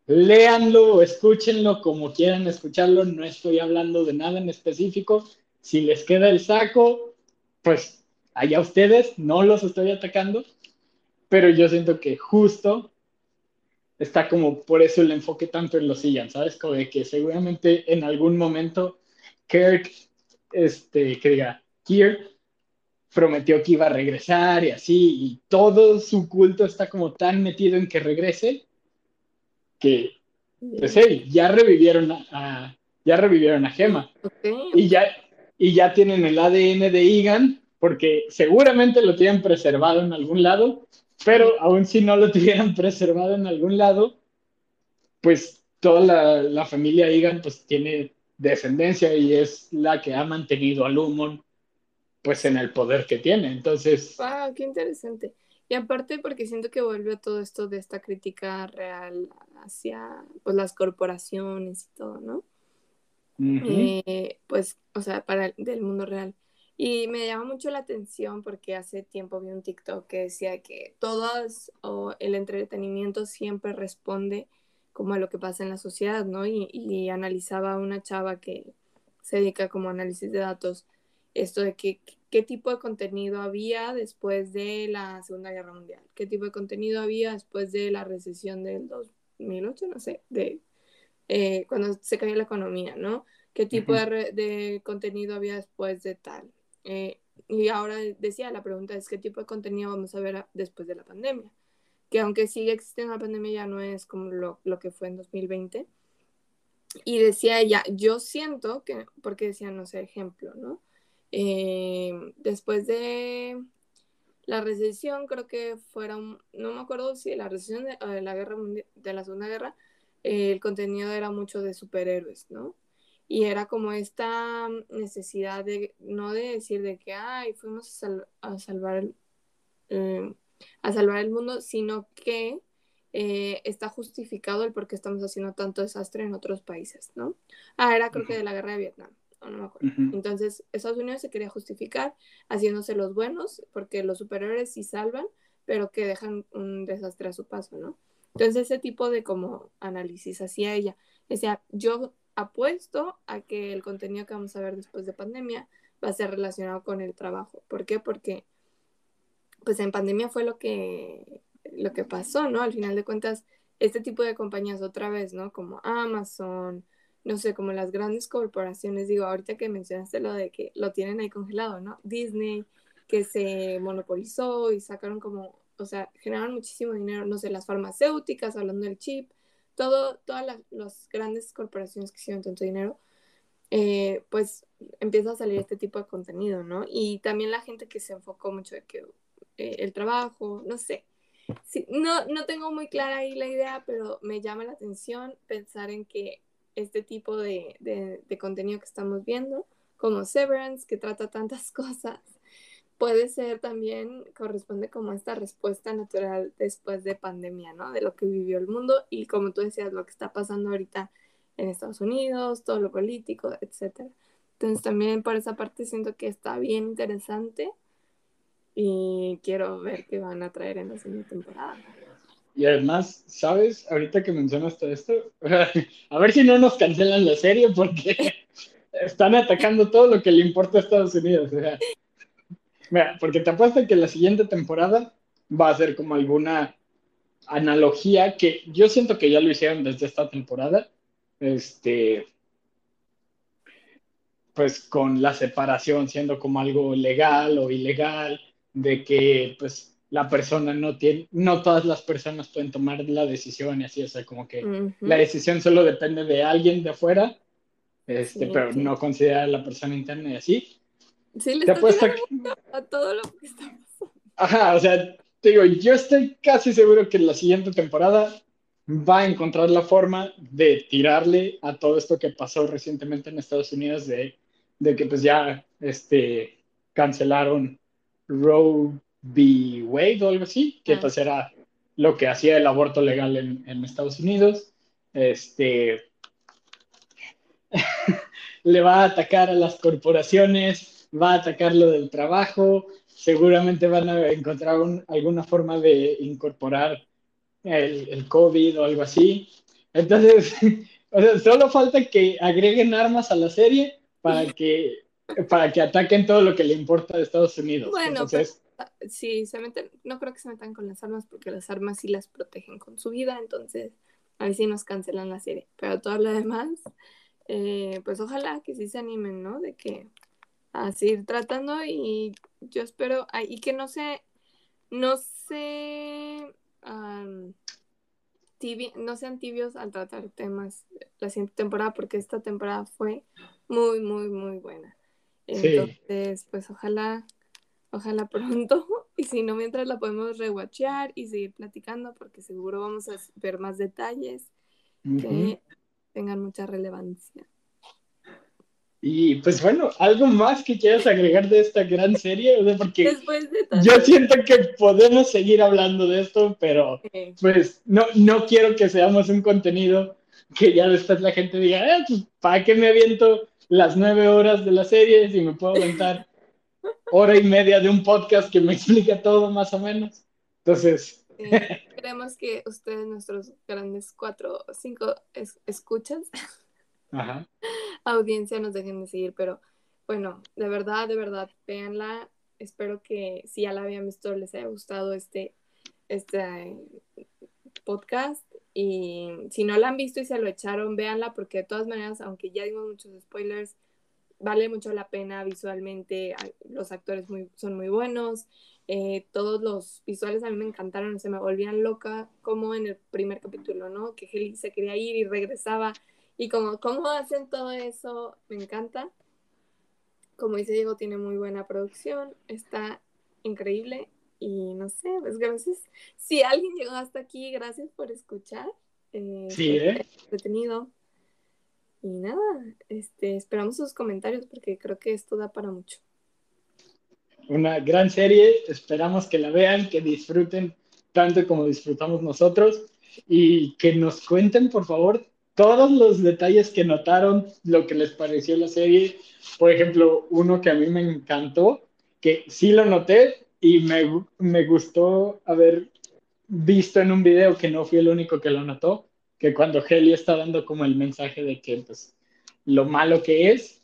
Léanlo o escúchenlo como quieran escucharlo, no estoy hablando de nada en específico. Si les queda el saco, pues allá ustedes, no los estoy atacando, pero yo siento que justo está como por eso el enfoque tanto en los Ian, ¿sabes? Como de que seguramente en algún momento Kirk, este, que diga, Kirk prometió que iba a regresar y así, y todo su culto está como tan metido en que regrese que, pues, hey, ya revivieron a, ya revivieron a Gema. Y, ya, y ya tienen el ADN de Egan, porque seguramente lo tienen preservado en algún lado, pero aún si no lo tuvieran preservado en algún lado, pues toda la, la familia Egan pues tiene descendencia y es la que ha mantenido a Lumon pues en el poder que tiene. Entonces... ¡Wow! ¡Qué interesante! Y aparte porque siento que vuelve a todo esto de esta crítica real hacia pues las corporaciones y todo, ¿no? Eh, pues, o sea, para el, del mundo real. Y me llama mucho la atención porque hace tiempo vi un TikTok que decía que todos o el entretenimiento siempre responde como a lo que pasa en la sociedad, ¿no? Y, y analizaba una chava que se dedica como análisis de datos, esto de que, qué tipo de contenido había después de la Segunda Guerra Mundial, qué tipo de contenido había después de la recesión del 2008, no sé, de eh, cuando se cayó la economía, ¿no? ¿Qué tipo de, de, contenido había después de tal? Eh, y ahora decía, la pregunta es qué tipo de contenido vamos a ver después de la pandemia. Que aunque sigue existiendo la pandemia, ya no es como lo, lo que fue en 2020. Y decía ella, yo siento que, porque decía, no sé, ejemplo, ¿no? Eh, después de la recesión, creo que fueron, no me acuerdo si la recesión de, la guerra de la Segunda Guerra, el contenido era mucho de superhéroes, ¿no? Y era como esta necesidad de, no de decir de que, ay, fuimos a, salvar el, eh, a salvar el mundo, sino que eh, está justificado el por qué estamos haciendo tanto desastre en otros países, ¿no? Ah, era creo que de la guerra de Vietnam, no, me acuerdo. Entonces, Estados Unidos se quería justificar haciéndose los buenos, porque los superiores sí salvan, pero que dejan un desastre a su paso, ¿no? Entonces, ese tipo de como análisis hacía ella. Decía, yo apuesto a que el contenido que vamos a ver después de pandemia va a ser relacionado con el trabajo. ¿Por qué? Porque pues en pandemia fue lo que, lo que pasó, ¿no? Al final de cuentas, este tipo de compañías otra vez, ¿no? Como Amazon, no sé, como las grandes corporaciones, digo, ahorita que mencionaste lo de que lo tienen ahí congelado, ¿no? Disney, que se monopolizó y sacaron como, o sea, generaron muchísimo dinero, no sé, las farmacéuticas, hablando del chip, todo, todas las, grandes corporaciones que hicieron tanto dinero, eh, pues empieza a salir este tipo de contenido, ¿no? Y también la gente que se enfocó mucho de que eh, el trabajo, no sé. no, no tengo muy clara ahí la idea, pero me llama la atención pensar en que este tipo de, de contenido que estamos viendo, como Severance, que trata tantas cosas, puede ser también, corresponde como esta respuesta natural después de pandemia, ¿no? De lo que vivió el mundo y como tú decías, lo que está pasando ahorita en Estados Unidos, todo lo político, etc. Entonces también por esa parte siento que está bien interesante y quiero ver qué van a traer en la siguiente temporada. Y además, ¿sabes? Ahorita que mencionas todo esto, a ver si no nos cancelan la serie porque están atacando todo lo que le importa a Estados Unidos. O sea, Mira, porque te apuesto que la siguiente temporada va a ser como alguna analogía que yo siento que ya lo hicieron desde esta temporada. Este, pues con la separación siendo como algo legal o ilegal, de que pues la persona no tiene, no todas las personas pueden tomar la decisión y así, o sea, como que la decisión solo depende de alguien de afuera, este, pero no considera a la persona interna y así. Sí, le está a todo lo que está pasando. Ajá, o sea, te digo, yo estoy casi seguro que la siguiente temporada va a encontrar la forma de tirarle a todo esto que pasó recientemente en Estados Unidos de, de que pues ya este, cancelaron Roe v. Wade o algo así, que pues era lo que hacía el aborto legal en, en Estados Unidos. Este, le va a atacar a las corporaciones, va a atacar lo del trabajo, seguramente van a encontrar alguna forma de incorporar el, el, COVID o algo así. Entonces, o sea, solo falta que agreguen armas a la serie para que, para que ataquen todo lo que le importa de Estados Unidos. Bueno, pues, sí, se meten, no creo que se metan con las armas porque las armas sí las protegen con su vida, entonces ahí sí nos cancelan la serie. Pero todo lo demás, eh, pues ojalá que sí se animen, ¿no? De que a seguir tratando y yo espero, y que no se, no se, no sean tibios al tratar temas la siguiente temporada, porque esta temporada fue muy, muy, muy buena. Entonces, pues ojalá, ojalá pronto, y si no, mientras la podemos rewatchear y seguir platicando, porque seguro vamos a ver más detalles que tengan mucha relevancia. Y pues bueno, algo más que quieras agregar de esta gran serie, porque yo siento que podemos seguir hablando de esto, pero pues no, no quiero que seamos un contenido que ya después la gente diga, eh, pues, ¿para qué me aviento las nueve horas de la serie si me puedo aventar hora y media de un podcast que me explica todo más o menos? Entonces... Queremos que ustedes, nuestros grandes cuatro o cinco escuchas, audiencia nos dejen de seguir, pero bueno, de verdad, de verdad, véanla. Espero que si ya la habían visto les haya gustado este, este podcast. Y si no la han visto y se lo echaron, véanla porque de todas maneras, aunque ya dimos muchos spoilers, vale mucho la pena visualmente. Los actores muy, son muy buenos. Eh, todos los visuales a mí me encantaron, se me volvían loca, como en el primer capítulo, ¿no? Que Heli se quería ir y regresaba y como cómo hacen todo eso, me encanta. Como dice Diego, tiene muy buena producción, está increíble y no sé, pues gracias. Si alguien llegó hasta aquí, gracias por escuchar. Eh, sí, ¿eh? Detenido. Y nada, este, esperamos sus comentarios porque creo que esto da para mucho. Una gran serie, esperamos que la vean, que disfruten tanto como disfrutamos nosotros y que nos cuenten, por favor, todos los detalles que notaron, lo que les pareció la serie. Por ejemplo, uno que a mí me encantó, que sí lo noté y me, me gustó haber visto en un video que no fui el único que lo notó, que cuando Heli está dando como el mensaje de que pues lo malo que es,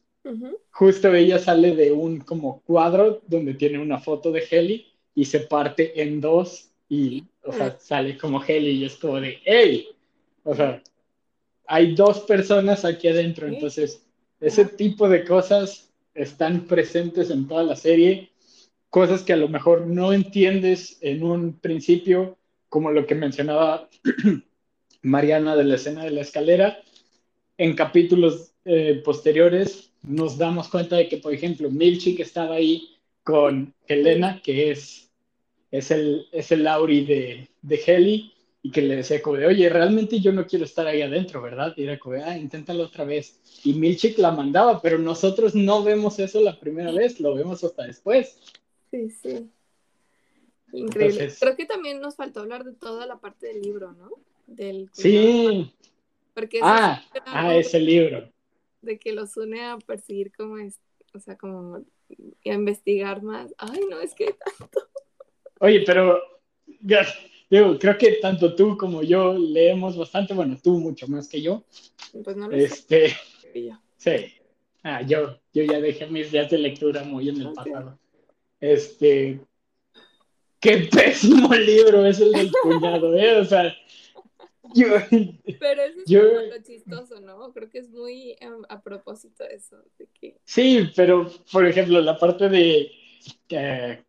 justo ella sale de un como cuadro donde tiene una foto de Heli y se parte en dos y, o sea, sale como Heli y es como de, hey, o sea, hay dos personas aquí adentro, entonces ese tipo de cosas están presentes en toda la serie, cosas que a lo mejor no entiendes en un principio, como lo que mencionaba Mariana de la escena de la escalera, en capítulos eh, posteriores nos damos cuenta de que, por ejemplo, Milchik estaba ahí con Helena, que es, es, el, es el Lauri de, de Heli, y que le decía como de, oye, realmente yo no quiero estar ahí adentro, ¿verdad? Y era como, ah, inténtalo otra vez. Y Milchik la mandaba, pero nosotros no vemos eso la primera vez, lo vemos hasta después. Sí, sí. Increíble. Creo que también nos faltó hablar de toda la parte del libro, ¿no? Del sí. Porque ah, ah ese libro. De que los une a perseguir como es, o sea, como a investigar más. Ay, no, es que tanto. Oye, pero Digo, creo que tanto tú como yo leemos bastante, bueno, tú mucho más que yo. Pues no lo este, Sí. Ah, yo, yo ya dejé mis días de lectura muy en el pasado. Este, qué pésimo libro es el del cuñado, ¿eh? O sea, yo, Pero eso es yo, chistoso, ¿no? Creo que es muy em, a propósito eso. De que... Sí, pero por ejemplo, la parte de eh,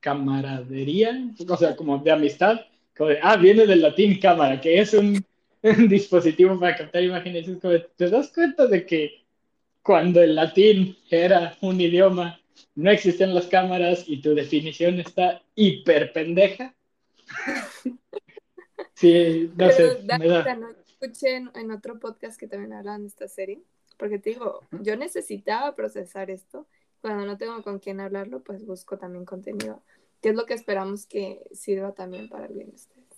camaradería, o sea, como de amistad. ah, viene del latín cámara, que es un, dispositivo para captar imágenes. ¿Te das cuenta de que cuando el latín era un idioma, no existían las cámaras y tu definición está hiper pendeja? sí, no sé. escuché en, otro podcast que también hablan de esta serie, porque te digo, yo necesitaba procesar esto cuando no tengo con quién hablarlo, pues busco también contenido, que es lo que esperamos que sirva también para el bien de ustedes.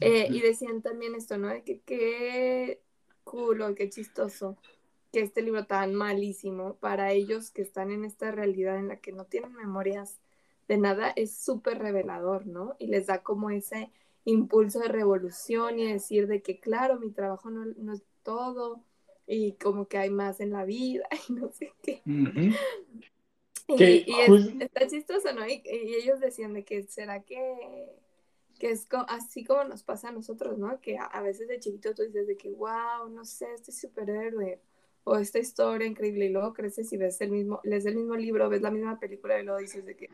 Eh, y decían también esto, ¿no? De que qué culo, qué chistoso que este libro tan malísimo para ellos que están en esta realidad en la que no tienen memorias de nada es súper revelador, ¿no? Y les da como ese impulso de revolución y decir de que, claro, mi trabajo no, es todo y como que hay más en la vida y no sé qué. Y, está chistoso, ¿no? Y, ellos decían de que será que, que es así como nos pasa a nosotros, ¿no? Que a, veces de chiquito tú dices de que, wow, no sé, este superhéroe o esta historia increíble y luego creces y ves el mismo, lees el mismo libro, ves la misma película y luego dices de que,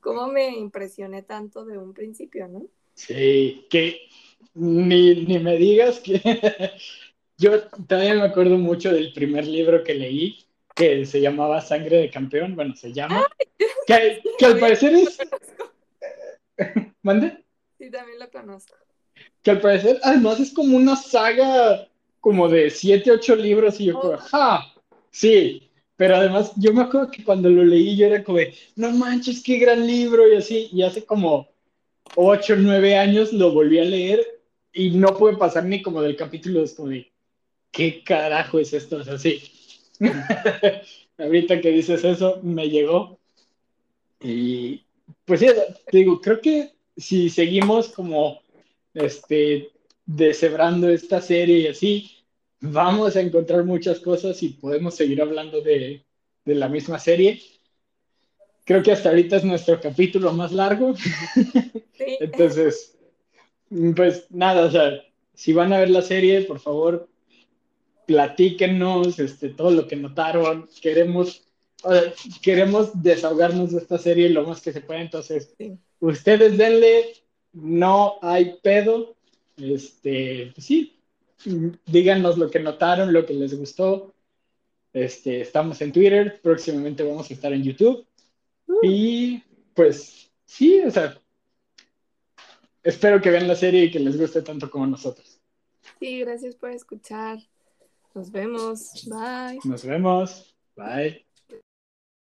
¿cómo me impresioné tanto de un principio, no? Sí, que ni, ni me digas que yo también me acuerdo mucho del primer libro que leí, que se llamaba Sangre de Campeón, bueno, se llama, que, que al parecer es... ¿Mande? Sí, también lo conozco. Que al parecer, además es como una saga como de siete, ocho libros y yo como, ¡ja! Sí, pero además yo me acuerdo que cuando lo leí yo era como de, no manches, qué gran libro y así, y hace como ocho, nueve años lo volví a leer y no pude pasar ni como del capítulo es como de, ¿qué carajo es esto? O sea, Ahorita que dices eso, me llegó. Y pues sí, te digo, creo que si seguimos como este deshebrando esta serie y así, vamos a encontrar muchas cosas y podemos seguir hablando de, la misma serie. Creo que hasta ahorita es nuestro capítulo más largo. Entonces, pues nada, o sea, si van a ver la serie, por favor, platíquenos este, todo lo que notaron. Queremos, queremos desahogarnos de esta serie lo más que se pueda. Entonces, ustedes denle, no hay pedo. Este, pues sí, díganos lo que notaron, lo que les gustó. Este, estamos en Twitter, próximamente vamos a estar en YouTube. Uh. Y pues sí, o sea, espero que vean la serie y que les guste tanto como nosotros. Sí, gracias por escuchar. Nos vemos. Bye. Nos vemos. Bye.